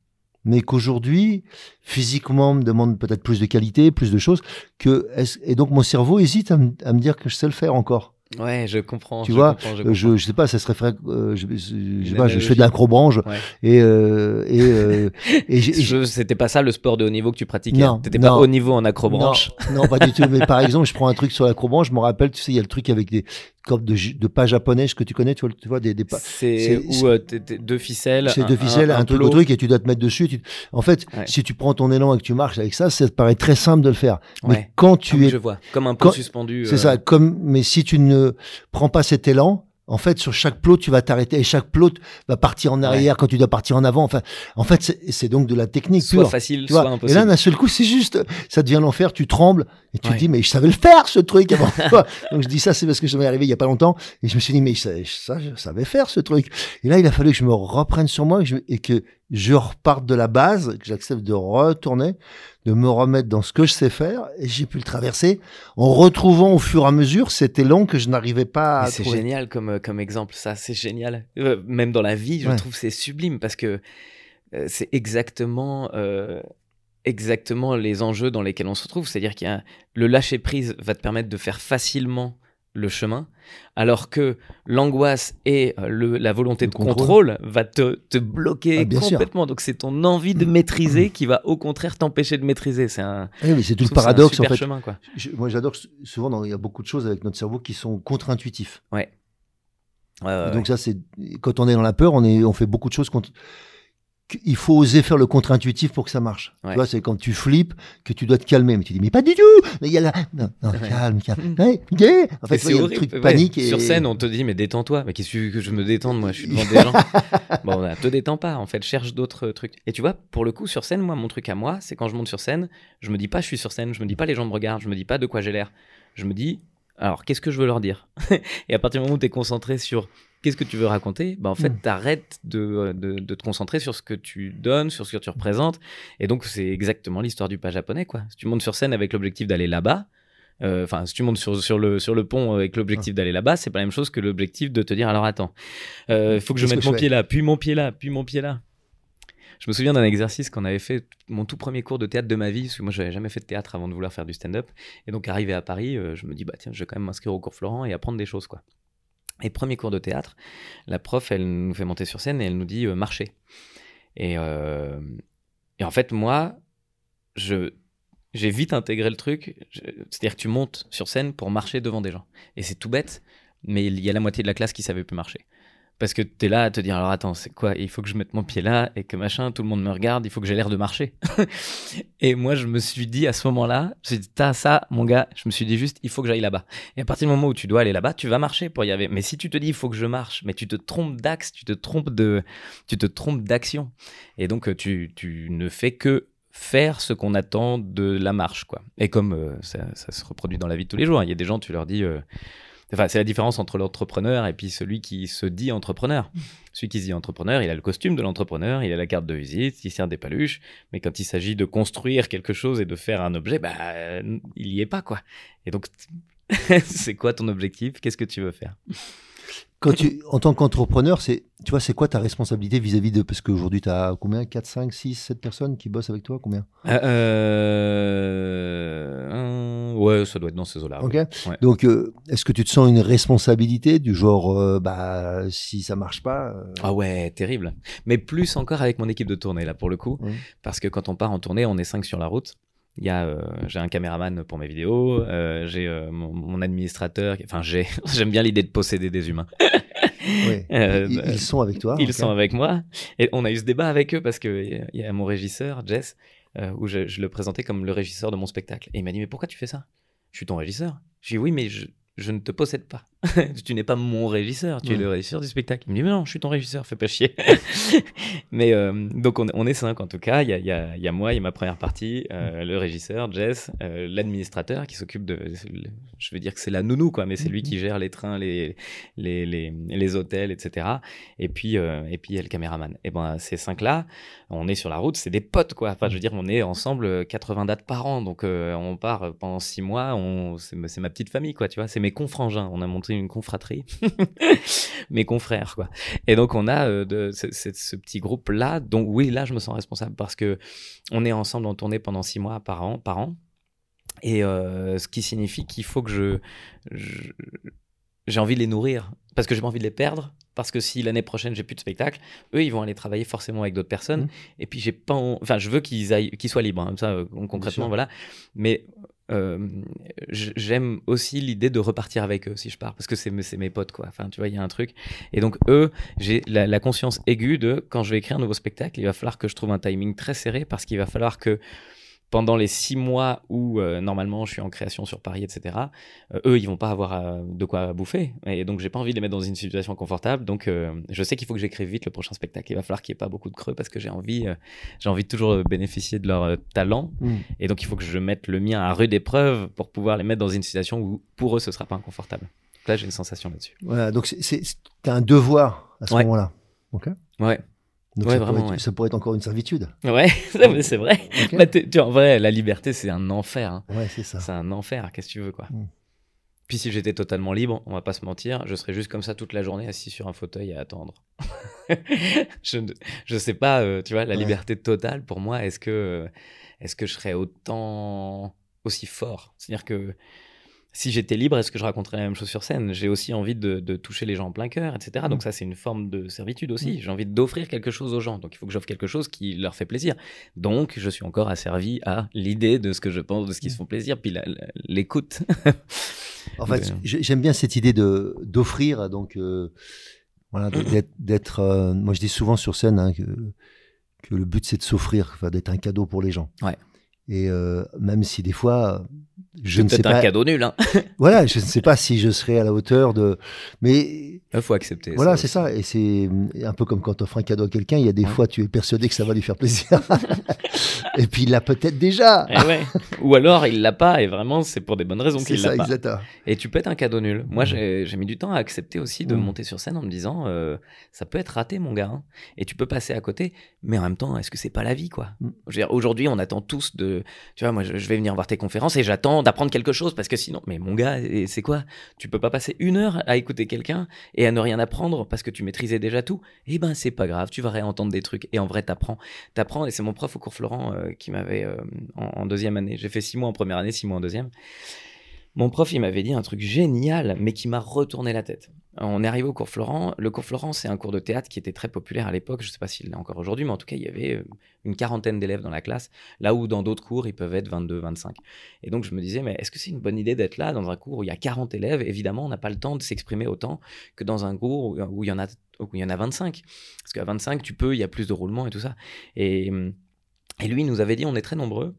S1: mais qu'aujourd'hui, physiquement, me demande peut-être plus de qualité, plus de choses, que et donc mon cerveau hésite à, me dire que je sais le faire encore.
S2: Ouais, je comprends.
S1: Tu vois, je, je, sais pas, ça serait euh, je, je, sais pas, je fais de l'acrobranche et euh, et, euh, (laughs)
S2: et, c'était pas ça le sport de haut niveau que tu pratiquais. Non, t'étais pas haut niveau en acrobranche.
S1: Non, non, pas du tout. Mais par (laughs) exemple, je prends un truc sur l'acrobranche, je me rappelle, tu sais, il y a le truc avec des de, de pas japonais que tu connais, tu vois, tu vois des, des pas.
S2: C'est où euh, deux ficelles.
S1: C'est deux ficelles, un, truc au truc et tu dois te mettre dessus. En fait, si tu prends ton élan et que tu marches avec ça, ça te paraît très simple de le faire. Mais quand tu es,
S2: je vois, comme un peu suspendu.
S1: C'est ça, comme mais si tu ne prends pas cet élan, en fait, sur chaque plot, tu vas t'arrêter et chaque plot va partir en arrière quand tu dois partir en avant. Enfin, en fait, c'est donc de la technique
S2: soit facile, soit impossible.
S1: Et là, d'un seul coup, c'est juste, ça devient l'enfer. Tu trembles et tu te dis, mais je savais le faire ce truc avant. (laughs) donc je dis ça, c'est parce que je m'est arrivé il y a pas longtemps et je me suis dit, mais ça, ça, je savais faire ce truc. Et là, il a fallu que je me reprenne sur moi et, que je reparte de la base, que j'accepte de retourner, de me remettre dans ce que je sais faire, et j'ai pu le traverser en retrouvant au fur et à mesure cet élan que je n'arrivais pas à
S2: C'est génial comme, euh, comme exemple, ça, c'est génial. Euh, même dans la vie, je trouve c'est sublime parce que euh, c'est exactement, exactement les enjeux dans lesquels on se retrouve. C'est-à-dire qu'il le lâcher prise va te permettre de faire facilement le chemin, alors que l'angoisse et euh, le, la volonté de contrôle. va te, te bloquer ah, complètement. Donc c'est ton envie de maîtriser qui va au contraire t'empêcher de maîtriser. C'est un.
S1: Oui, c'est tout le paradoxe en fait. Chemin, quoi. moi j'adore souvent il y a beaucoup de choses avec notre cerveau qui sont contre-intuitifs.
S2: Ouais.
S1: donc ça c'est quand on est dans la peur, on est on fait beaucoup de choses contre il faut oser faire le contre-intuitif pour que ça marche. Tu vois, c'est quand tu flippes que tu dois te calmer. Mais tu dis, mais pas du tout Mais il y a la... Non, non calme, calme. Ouais,
S2: En fait, il y a le truc panique. Et... Sur scène, on te dit, mais détends-toi. Mais qu'est-ce que je me détende Moi, je suis devant des gens. (laughs) bon, ne te détends pas. En fait, cherche d'autres trucs. Et tu vois, pour le coup, sur scène, moi, mon truc à moi, c'est quand je monte sur scène, je me dis pas, je suis sur scène. Je me dis pas, les gens me regardent. Je me dis pas de quoi j'ai l'air. Je me dis, alors, qu'est-ce que je veux leur dire? (laughs) Et à partir du moment où tu es concentré sur qu'est-ce que tu veux raconter? Bah, En fait, mmh. tu arrêtes de, de, te concentrer sur ce que tu donnes, sur ce que tu représentes. Et donc, c'est exactement l'histoire du pas japonais. Quoi. Si tu montes sur scène avec l'objectif d'aller là-bas, euh, enfin, si tu montes sur, sur, le, sur le pont avec l'objectif d'aller là-bas, c'est pas la même chose que l'objectif de te dire alors attends, il euh, faut que je mette mon pied là, puis mon pied là, puis mon pied là. Je me souviens d'un exercice qu'on avait fait, mon tout premier cours de théâtre de ma vie, parce que moi j'avais jamais fait de théâtre avant de vouloir faire du stand-up. Et donc arrivé à Paris, euh, je me dis bah tiens, je vais quand même m'inscrire au cours Florent et apprendre des choses quoi. Et premier cours de théâtre, la prof, elle nous fait monter sur scène et elle nous dit euh, marcher. Et, euh, et, en fait, moi, je, j'ai vite intégré le truc. C'est-à-dire que tu montes sur scène pour marcher devant des gens. Et c'est tout bête, mais il y a la moitié de la classe qui savait plus marcher. Parce que tu es là à te dire, alors attends, c'est quoi? Il faut que je mette mon pied là et que machin, tout le monde me regarde, il faut que j'ai l'air de marcher. (laughs) et moi, je me suis dit à ce moment-là, j'ai dit, t'as ça, mon gars, je me suis dit juste, il faut que j'aille là-bas. Et à partir du moment où tu dois aller là-bas, tu vas marcher pour y aller. Mais si tu te dis, il faut que je marche, mais tu te trompes d'axe, tu te trompes de, tu te trompes d'action. Et donc, tu, tu ne fais que faire ce qu'on attend de la marche, quoi. Et comme euh, ça, ça, se reproduit dans la vie de tous les jours, il y a des gens, tu leur dis, euh, Enfin, c'est la différence entre l'entrepreneur et puis celui qui se dit entrepreneur. (laughs) Celui qui se dit entrepreneur, il a le costume de l'entrepreneur, il a la carte de visite, il sert des paluches, mais quand il s'agit de construire quelque chose et de faire un objet, bah, il y est pas, quoi. Et donc, (laughs) c'est quoi ton objectif? Qu'est-ce que tu veux faire?
S1: Quand tu, en tant qu'entrepreneur, c'est, tu vois, c'est quoi ta responsabilité vis-à-vis de, parce qu'aujourd'hui, tu as combien? 4, 5, 6, 7 personnes qui bossent avec toi Combien?
S2: Euh, euh Ouais, ça doit être dans ces eaux-là.
S1: Ok. Donc, euh, est-ce que tu te sens une responsabilité du genre, euh, bah, si ça marche pas
S2: Ah ouais, terrible. Mais plus encore avec mon équipe de tournée, là, pour le coup. Parce que quand on part en tournée, on est 5 sur la route. Il y a, euh, j'ai un caméraman pour mes vidéos, euh, j'ai euh, mon, administrateur, enfin j'ai, (laughs) j'aime bien l'idée de posséder des humains. (laughs)
S1: ils, sont avec toi.
S2: Ils sont avec moi. Et on a eu ce débat avec eux parce que il y a mon régisseur, Jess, où je, je, le présentais comme le régisseur de mon spectacle. Et il m'a dit mais pourquoi tu fais ça? Je suis ton régisseur. J'ai dit oui mais je, je ne te possède pas. (laughs) tu n'es pas mon régisseur, tu es le régisseur du spectacle. Il me dit, mais non, je suis ton régisseur, fais pas chier. (laughs) mais euh, donc on, est cinq en tout cas. Il y a, y, a, y a, moi, il y a ma première partie, euh, le régisseur, Jess, euh, l'administrateur qui s'occupe de. Je veux dire que c'est la nounou, quoi, mais c'est lui qui gère les trains, les, les, les, les hôtels, etc. Et puis, et puis il y a le caméraman. Et ben ces cinq-là, on est sur la route, c'est des potes, quoi. Enfin, je veux dire, on est ensemble 80 dates par an. Donc on part pendant six mois, c'est ma petite famille, quoi, tu vois. C'est mes confrangins. On a monté une confratrie, (laughs) mes confrères, quoi. Et donc, on a euh, de, ce, petit groupe-là. Donc, oui, là, je me sens responsable parce que on est ensemble en tournée pendant six mois par an. Par an et euh, ce qui signifie qu'il faut que je, j'ai envie de les nourrir parce que j'ai pas envie de les perdre parce que si l'année prochaine j'ai plus de spectacle eux ils vont aller travailler forcément avec d'autres personnes mmh. et puis j'ai pas enfin je veux qu'ils aillent qu'ils soient libres hein, ça euh, concrètement voilà mais euh, j'aime aussi l'idée de repartir avec eux si je pars parce que c'est mes potes quoi. Enfin tu vois il y a un truc. Et donc eux j'ai la, la, conscience aiguë de quand je vais écrire un nouveau spectacle il va falloir que je trouve un timing très serré parce qu'il va falloir que pendant les six mois où euh, normalement je suis en création sur Paris, etc., euh, eux, ils vont pas avoir euh, de quoi bouffer. Et donc, j'ai pas envie de les mettre dans une situation confortable. Donc, je sais qu'il faut que j'écrive vite le prochain spectacle. Il va falloir qu'il n'y ait pas beaucoup de creux parce que j'ai envie, j'ai envie de toujours bénéficier de leur talent. Mm. Et donc, il faut que je mette le mien à rude épreuve pour pouvoir les mettre dans une situation où pour eux, ce sera pas inconfortable. là, j'ai une sensation là-dessus.
S1: Voilà, donc c'est un devoir à ce moment-là.
S2: Ok. Ouais.
S1: Donc ça, pourrait être, ça, pourrait être, encore une servitude.
S2: Ouais, (laughs) c'est vrai. Bah, tu, en vrai, la liberté, c'est un enfer. Hein.
S1: Ouais, c'est ça.
S2: C'est un enfer. Qu'est-ce que tu veux, quoi. Mm. Puis si j'étais totalement libre, on va pas se mentir, je serais juste comme ça toute la journée assis sur un fauteuil à attendre. (laughs) je, je sais pas, euh, tu vois, la liberté totale pour moi, est-ce que, euh, est-ce que je serais autant aussi fort? C'est-à-dire que si j'étais libre, est-ce que je raconterais la même chose sur scène? J'ai aussi envie de, toucher les gens en plein cœur, etc. Donc mm. ça, c'est une forme de servitude aussi. Mm. J'ai envie d'offrir quelque chose aux gens. Donc il faut que j'offre quelque chose qui leur fait plaisir. Donc je suis encore asservi à l'idée de ce que je pense, de ce qui se mm. font plaisir, puis l'écoute.
S1: en fait, j'aime bien cette idée de d'offrir. Donc euh, voilà, (clears throat) d'être. Euh, moi, je dis souvent sur scène hein, que, que le but c'est de s'offrir, d'être un cadeau pour les gens.
S2: Ouais.
S1: Et euh, même si des fois, je ne sais pas.
S2: un cadeau nul, hein. (laughs)
S1: voilà, je ne sais pas si je serai à la hauteur de. Mais.
S2: Il faut accepter.
S1: Voilà, c'est ça. Et c'est un peu comme quand tu offres un cadeau à quelqu'un, il y a des fois, tu es persuadé que ça va lui faire plaisir. (laughs) et puis il l'a peut-être déjà.
S2: Et ouais. Ou alors il l'a pas, et vraiment, c'est pour des bonnes raisons qu'il l'a pas. Exactement. Et tu peux être un cadeau nul. Moi, mm. j'ai mis du temps à accepter aussi de mm. monter sur scène en me disant, euh, ça peut être raté, mon gars. Hein. Et tu peux passer à côté, mais en même temps, est-ce que c'est pas la vie, quoi? Mm. Aujourd'hui, on attend tous de. Tu vois, moi, je vais venir voir tes conférences et j'attends d'apprendre quelque chose parce que sinon, mais mon gars, c'est quoi? Tu peux pas passer une heure à écouter quelqu'un et à ne rien apprendre parce que tu maîtrisais déjà tout? Eh ben, c'est pas grave, tu vas réentendre des trucs et en vrai, t'apprends. T'apprends et c'est mon prof au cours Florent euh, qui m'avait euh, en, deuxième année. J'ai fait six mois en première année, six mois en deuxième. Mon prof, il m'avait dit un truc génial, mais qui m'a retourné la tête. On est arrivé au cours Florent. Le cours Florent, c'est un cours de théâtre qui était très populaire à l'époque. Je ne sais pas s'il l'est encore aujourd'hui, mais en tout cas, il y avait euh, une quarantaine d'élèves dans la classe, là où dans d'autres cours, ils peuvent être 22, 25. Et donc, je me disais, mais est-ce que c'est une bonne idée d'être là dans un cours où il y a 40 élèves? Évidemment, on n'a pas le temps de s'exprimer autant que dans un cours où, il y en a, où il y en a 25. Parce qu'à 25, tu peux, il y a plus de roulement et tout ça. Et, et lui, il nous avait dit, on est très nombreux.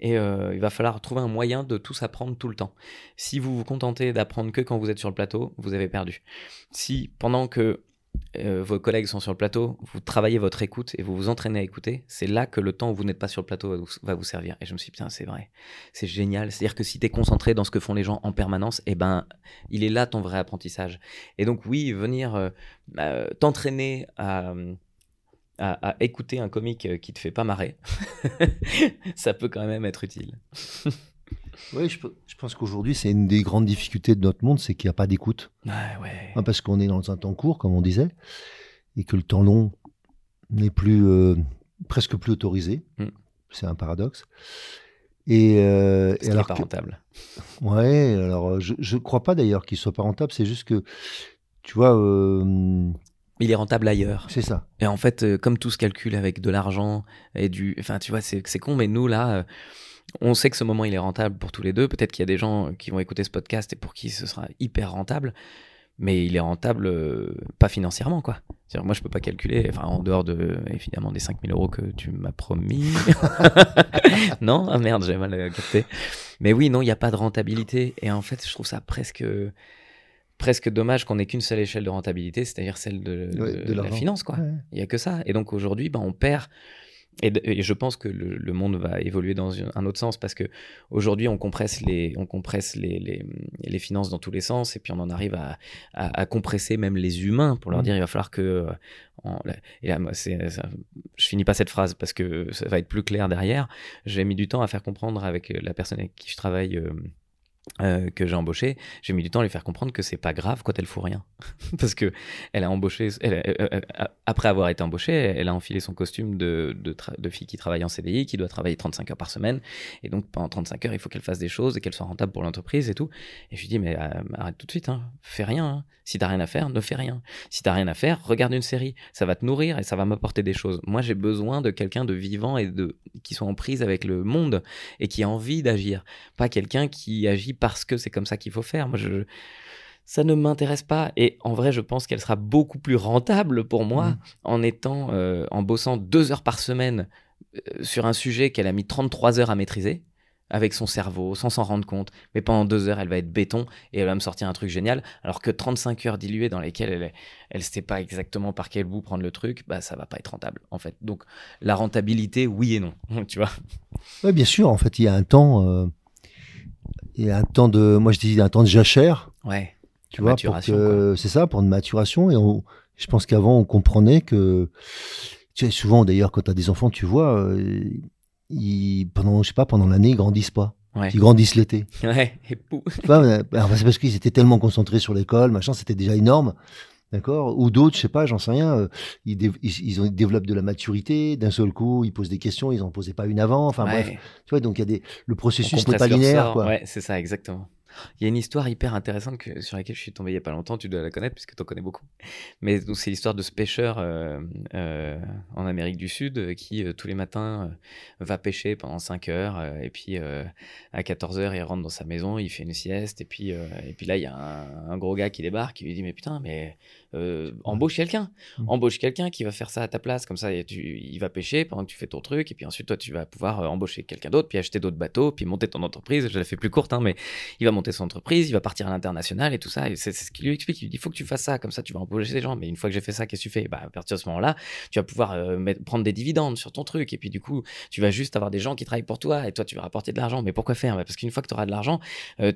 S2: Et euh, il va falloir trouver un moyen de tous apprendre tout le temps. Si vous vous contentez d'apprendre que quand vous êtes sur le plateau, vous avez perdu. Si pendant que euh, vos collègues sont sur le plateau, vous travaillez votre écoute et vous vous entraînez à écouter, c'est là que le temps où vous n'êtes pas sur le plateau va vous, servir. Et je me suis dit, c'est vrai, c'est génial. C'est-à-dire que si tu es concentré dans ce que font les gens en permanence, eh ben, il est là ton vrai apprentissage. Et donc, oui, venir euh, t'entraîner à à, écouter un comique euh, qui te fait pas marrer, (laughs) ça peut quand même être utile. (laughs)
S1: oui, je, pense qu'aujourd'hui, c'est une des grandes difficultés de notre monde, c'est qu'il n'y a pas d'écoute.
S2: ouais.
S1: Parce qu'on est dans un temps court, comme on disait, et que le temps long n'est plus euh, presque plus autorisé. Mm. C'est un paradoxe. Et,
S2: euh, et alors pas rentable. (laughs)
S1: Ouais, alors je ne crois pas d'ailleurs qu'il soit pas rentable. C'est juste que, tu vois, euh,
S2: il est rentable ailleurs.
S1: C'est ça.
S2: Et en fait, euh, comme tout se calcule avec de l'argent et du. Enfin, tu vois, c'est con, mais nous, là, euh, on sait que ce moment, il est rentable pour tous les deux. Peut-être qu'il y a des gens qui vont écouter ce podcast et pour qui ce sera hyper rentable, mais il est rentable euh, pas financièrement, quoi. Moi, je peux pas calculer, enfin, en dehors de, évidemment, des 5000 euros que tu m'as promis. (laughs) (laughs) non Ah merde, j'ai mal capté. Mais oui, non, il n'y a pas de rentabilité. Et en fait, je trouve ça presque presque dommage qu'on ait qu'une seule échelle de rentabilité, c'est-à-dire celle de, la finance. quoi. Il n'y a que ça. Et donc aujourd'hui, ben, on perd. Et, je pense que le, monde va évoluer dans un autre sens parce que aujourd'hui on compresse les on compresse les, les, finances dans tous les sens et puis on en arrive à, à, compresser même les humains pour leur mmh. dire il va falloir que et là, je finis pas cette phrase parce que ça va être plus clair derrière. J'ai mis du temps à faire comprendre avec la personne avec qui je travaille. Euh, euh, que j'ai embauché, j'ai mis du temps à lui faire comprendre que c'est pas grave quand elle fout rien. (laughs) Parce que elle a embauché, elle, après avoir été embauchée, elle a enfilé son costume de, de, de, fille qui travaille en CDI, qui doit travailler 35 heures par semaine. Et donc pendant 35 heures, il faut qu'elle fasse des choses et qu'elle soit rentable pour l'entreprise et tout. Et je lui dis, mais euh, arrête tout de suite, hein. fais rien. Hein. Si t'as rien à faire, ne fais rien. Si t'as rien à faire, regarde une série. Ça va te nourrir et ça va m'apporter des choses. Moi, j'ai besoin de quelqu'un de vivant et de qui soit en prise avec le monde et qui a envie d'agir. Pas quelqu'un qui agit parce que c'est comme ça qu'il faut faire. Moi, je, ça ne m'intéresse pas. Et en vrai, je pense qu'elle sera beaucoup plus rentable pour moi mmh. en étant, euh, en bossant deux heures par semaine euh, sur un sujet qu'elle a mis 33 heures à maîtriser avec son cerveau, sans s'en rendre compte. Mais pendant deux heures, elle va être béton et elle va me sortir un truc génial. Alors que 35 heures diluées dans lesquelles elle, elle sait pas exactement par quel bout prendre le truc, bah ça va pas être rentable en fait. Donc la rentabilité, oui et non, (laughs) tu vois.
S1: Oui, bien sûr. En fait, il y a un temps, euh, il y a un temps de, moi je dis un temps de jachère.
S2: Ouais.
S1: Tu vois, c'est ça, pour une maturation. Et je pense qu'avant on comprenait que tu sais, souvent d'ailleurs, quand tu as des enfants, tu vois, ils, pendant, je sais pas, pendant l'année, ils grandissent pas. Ils grandissent l'été. (laughs)
S2: Ouais,
S1: bah, c'est parce qu'ils étaient tellement concentrés sur l'école, machin, c'était déjà énorme. D'accord? Ou d'autres, je sais pas, j'en sais rien, euh, ils, ils, développent de la maturité, d'un seul coup, ils posent des questions, ils n'en posaient pas une avant, enfin bref. Tu vois, donc il y a des, le processus n'est pas linéaire. Quoi.
S2: Ouais, c'est ça, exactement. Il y a une histoire hyper intéressante sur laquelle je suis tombé il n'y a pas longtemps, tu dois la connaître puisque tu en connais beaucoup. Mais c'est l'histoire de ce pêcheur euh, euh, en Amérique du Sud euh, qui, tous les matins, va pêcher pendant 5 heures et puis à 14 heures, il rentre dans sa maison, il fait une sieste et puis, et puis là, il y a un, un, gros gars qui débarque qui lui dit Mais putain, mais euh, embauche quelqu'un. Mmh. Embauche quelqu'un qui va faire ça à ta place. Comme ça, tu, il va pêcher pendant que tu fais ton truc. Et puis ensuite, toi, tu vas pouvoir euh, embaucher quelqu'un d'autre, puis acheter d'autres bateaux, puis monter ton entreprise. Je la fais plus courte, hein, mais il va monter son entreprise, il va partir à l'international et tout ça. Et c'est ce qu'il lui explique. Il dit il faut que tu fasses ça. Comme ça, tu vas embaucher des gens. Mais une fois que j'ai fait ça, qu'est-ce que tu fais? Bah, À partir de ce moment-là, tu vas pouvoir euh, prendre des dividendes sur ton truc. Et puis du coup, tu vas juste avoir des gens qui travaillent pour toi et toi, tu vas rapporter de l'argent. Mais pourquoi faire? Bah, Parce qu'une fois que tu auras de l'argent,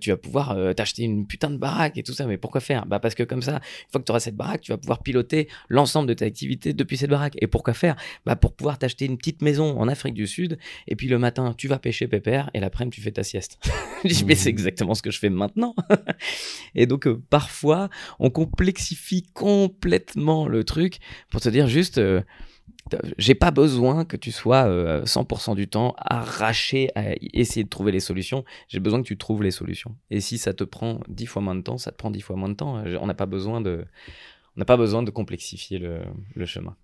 S2: tu vas pouvoir t'acheter une putain de baraque et tout ça. Mais pourquoi faire? Bah, Parce que comme ça, une fois que tu auras cette baraque, tu vas pouvoir piloter l'ensemble de tes activités depuis cette baraque. Et pourquoi faire? Bah Pour pouvoir t'acheter une petite maison en Afrique du Sud, et puis le matin, tu vas pêcher pépère, et l'après-midi, tu fais ta sieste. (laughs) je dis, mais c'est mmh. exactement ce que je fais maintenant. (laughs) et donc, euh, parfois, on complexifie complètement le truc pour te dire juste... Euh, j'ai pas besoin que tu sois 100% euh, du temps arraché à essayer de trouver les solutions. J'ai besoin que tu trouves les solutions. Et si ça te prend 10 fois moins de temps, ça te prend 10 fois moins de temps. On n'a pas besoin de, on n'a pas besoin de complexifier le, chemin.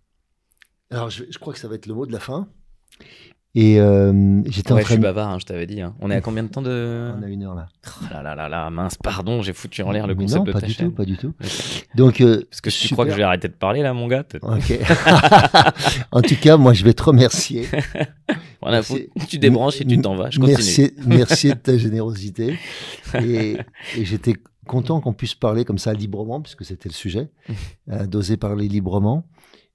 S1: Alors, je, crois que ça va être le mot de la fin. Et euh, j'étais
S2: ouais,
S1: en train.
S2: Je suis bavard, hein, je t'avais dit. Hein. On est à combien de temps de.
S1: On a une heure là.
S2: Oh là là là là, mince, pardon, j'ai foutu en l'air le concept
S1: de
S2: ta
S1: pas du
S2: chaîne.
S1: tout, pas du tout. Donc. Euh,
S2: Parce que tu crois que je vais arrêter de parler là, mon gars.
S1: Ok. (laughs) en tout cas, moi, je vais te remercier. (laughs)
S2: tu débranches et tu t'en vas. Je continue.
S1: Merci, (laughs) merci de ta générosité. Et, et j'étais content qu'on puisse parler comme ça librement, puisque c'était le sujet, euh, d'oser parler librement.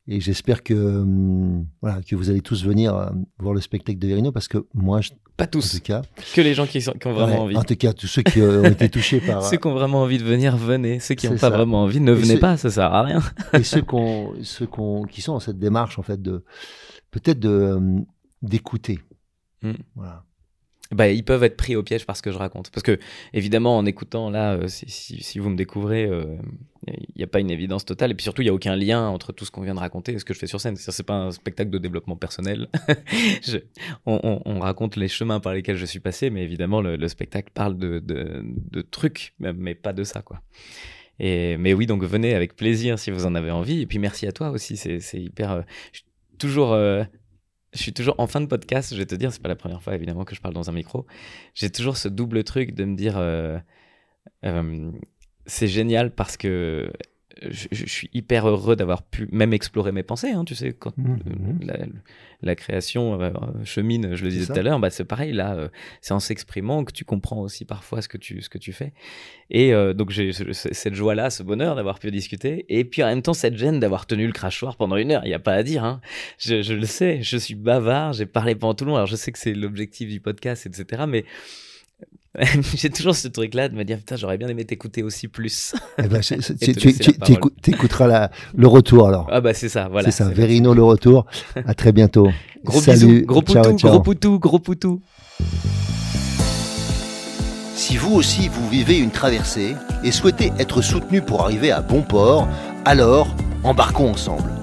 S1: Et j'espère que, hum, voilà, que vous allez tous venir euh, voir le spectacle de Verino, parce que moi, je,
S2: pas tous,
S1: en tout cas,
S2: que les gens qui, sont, qui ont vraiment envie.
S1: En tout cas, tous ceux qui ont été touchés par. (laughs)
S2: ceux qui ont vraiment envie de venir, venez. Ceux qui n'ont pas vraiment envie, ne venez pas, ça sert à rien. (laughs)
S1: et ceux, qu'on, ceux qu'on, qui sont dans cette démarche, en fait, de peut-être de, hum, d'écouter.
S2: Hmm. Voilà bah, ils peuvent être pris au piège par ce que je raconte. Parce que, évidemment, en écoutant là, euh, si, vous me découvrez, il euh, n'y a pas une évidence totale. Et puis surtout, il n'y a aucun lien entre tout ce qu'on vient de raconter et ce que je fais sur scène. Ce n'est pas un spectacle de développement personnel. (laughs) on, raconte les chemins par lesquels je suis passé, mais évidemment, le, spectacle parle de, trucs, mais pas de ça, quoi. Et, mais oui, donc venez avec plaisir si vous en avez envie. Et puis merci à toi aussi. C'est hyper. Euh, toujours je suis toujours en fin de podcast, je vais te dire, c'est pas la première fois évidemment que je parle dans un micro. J'ai toujours ce double truc de me dire, euh, euh, c'est génial parce que je, suis hyper heureux d'avoir pu même explorer mes pensées. Hein, tu sais, quand mmh, mmh. la, création euh, chemine, je le disais tout à l'heure, bah, c'est pareil. Là, euh, c'est en s'exprimant que tu comprends aussi parfois ce que tu, ce que tu fais. Et euh, donc, j'ai cette joie-là, ce bonheur d'avoir pu discuter. Et puis en même temps, cette gêne d'avoir tenu le crachoir pendant une heure. Il n'y a pas à dire. Hein. Je, je, le sais, je suis bavard, j'ai parlé pendant tout le long. Alors, je sais que c'est l'objectif du podcast, etc. Mais (laughs) J'ai toujours ce truc-là de me dire, putain, j'aurais bien aimé t'écouter aussi plus. (laughs)
S1: Eh ben, tu, écouteras le retour alors.
S2: Ah bah c'est ça, voilà.
S1: C'est ça, Verino le retour. À très bientôt.
S2: Gros Salut. gros poutou, gros poutou, gros poutou.
S1: Si vous aussi vous vivez une traversée et souhaitez être soutenu pour arriver à bon port, alors embarquons ensemble.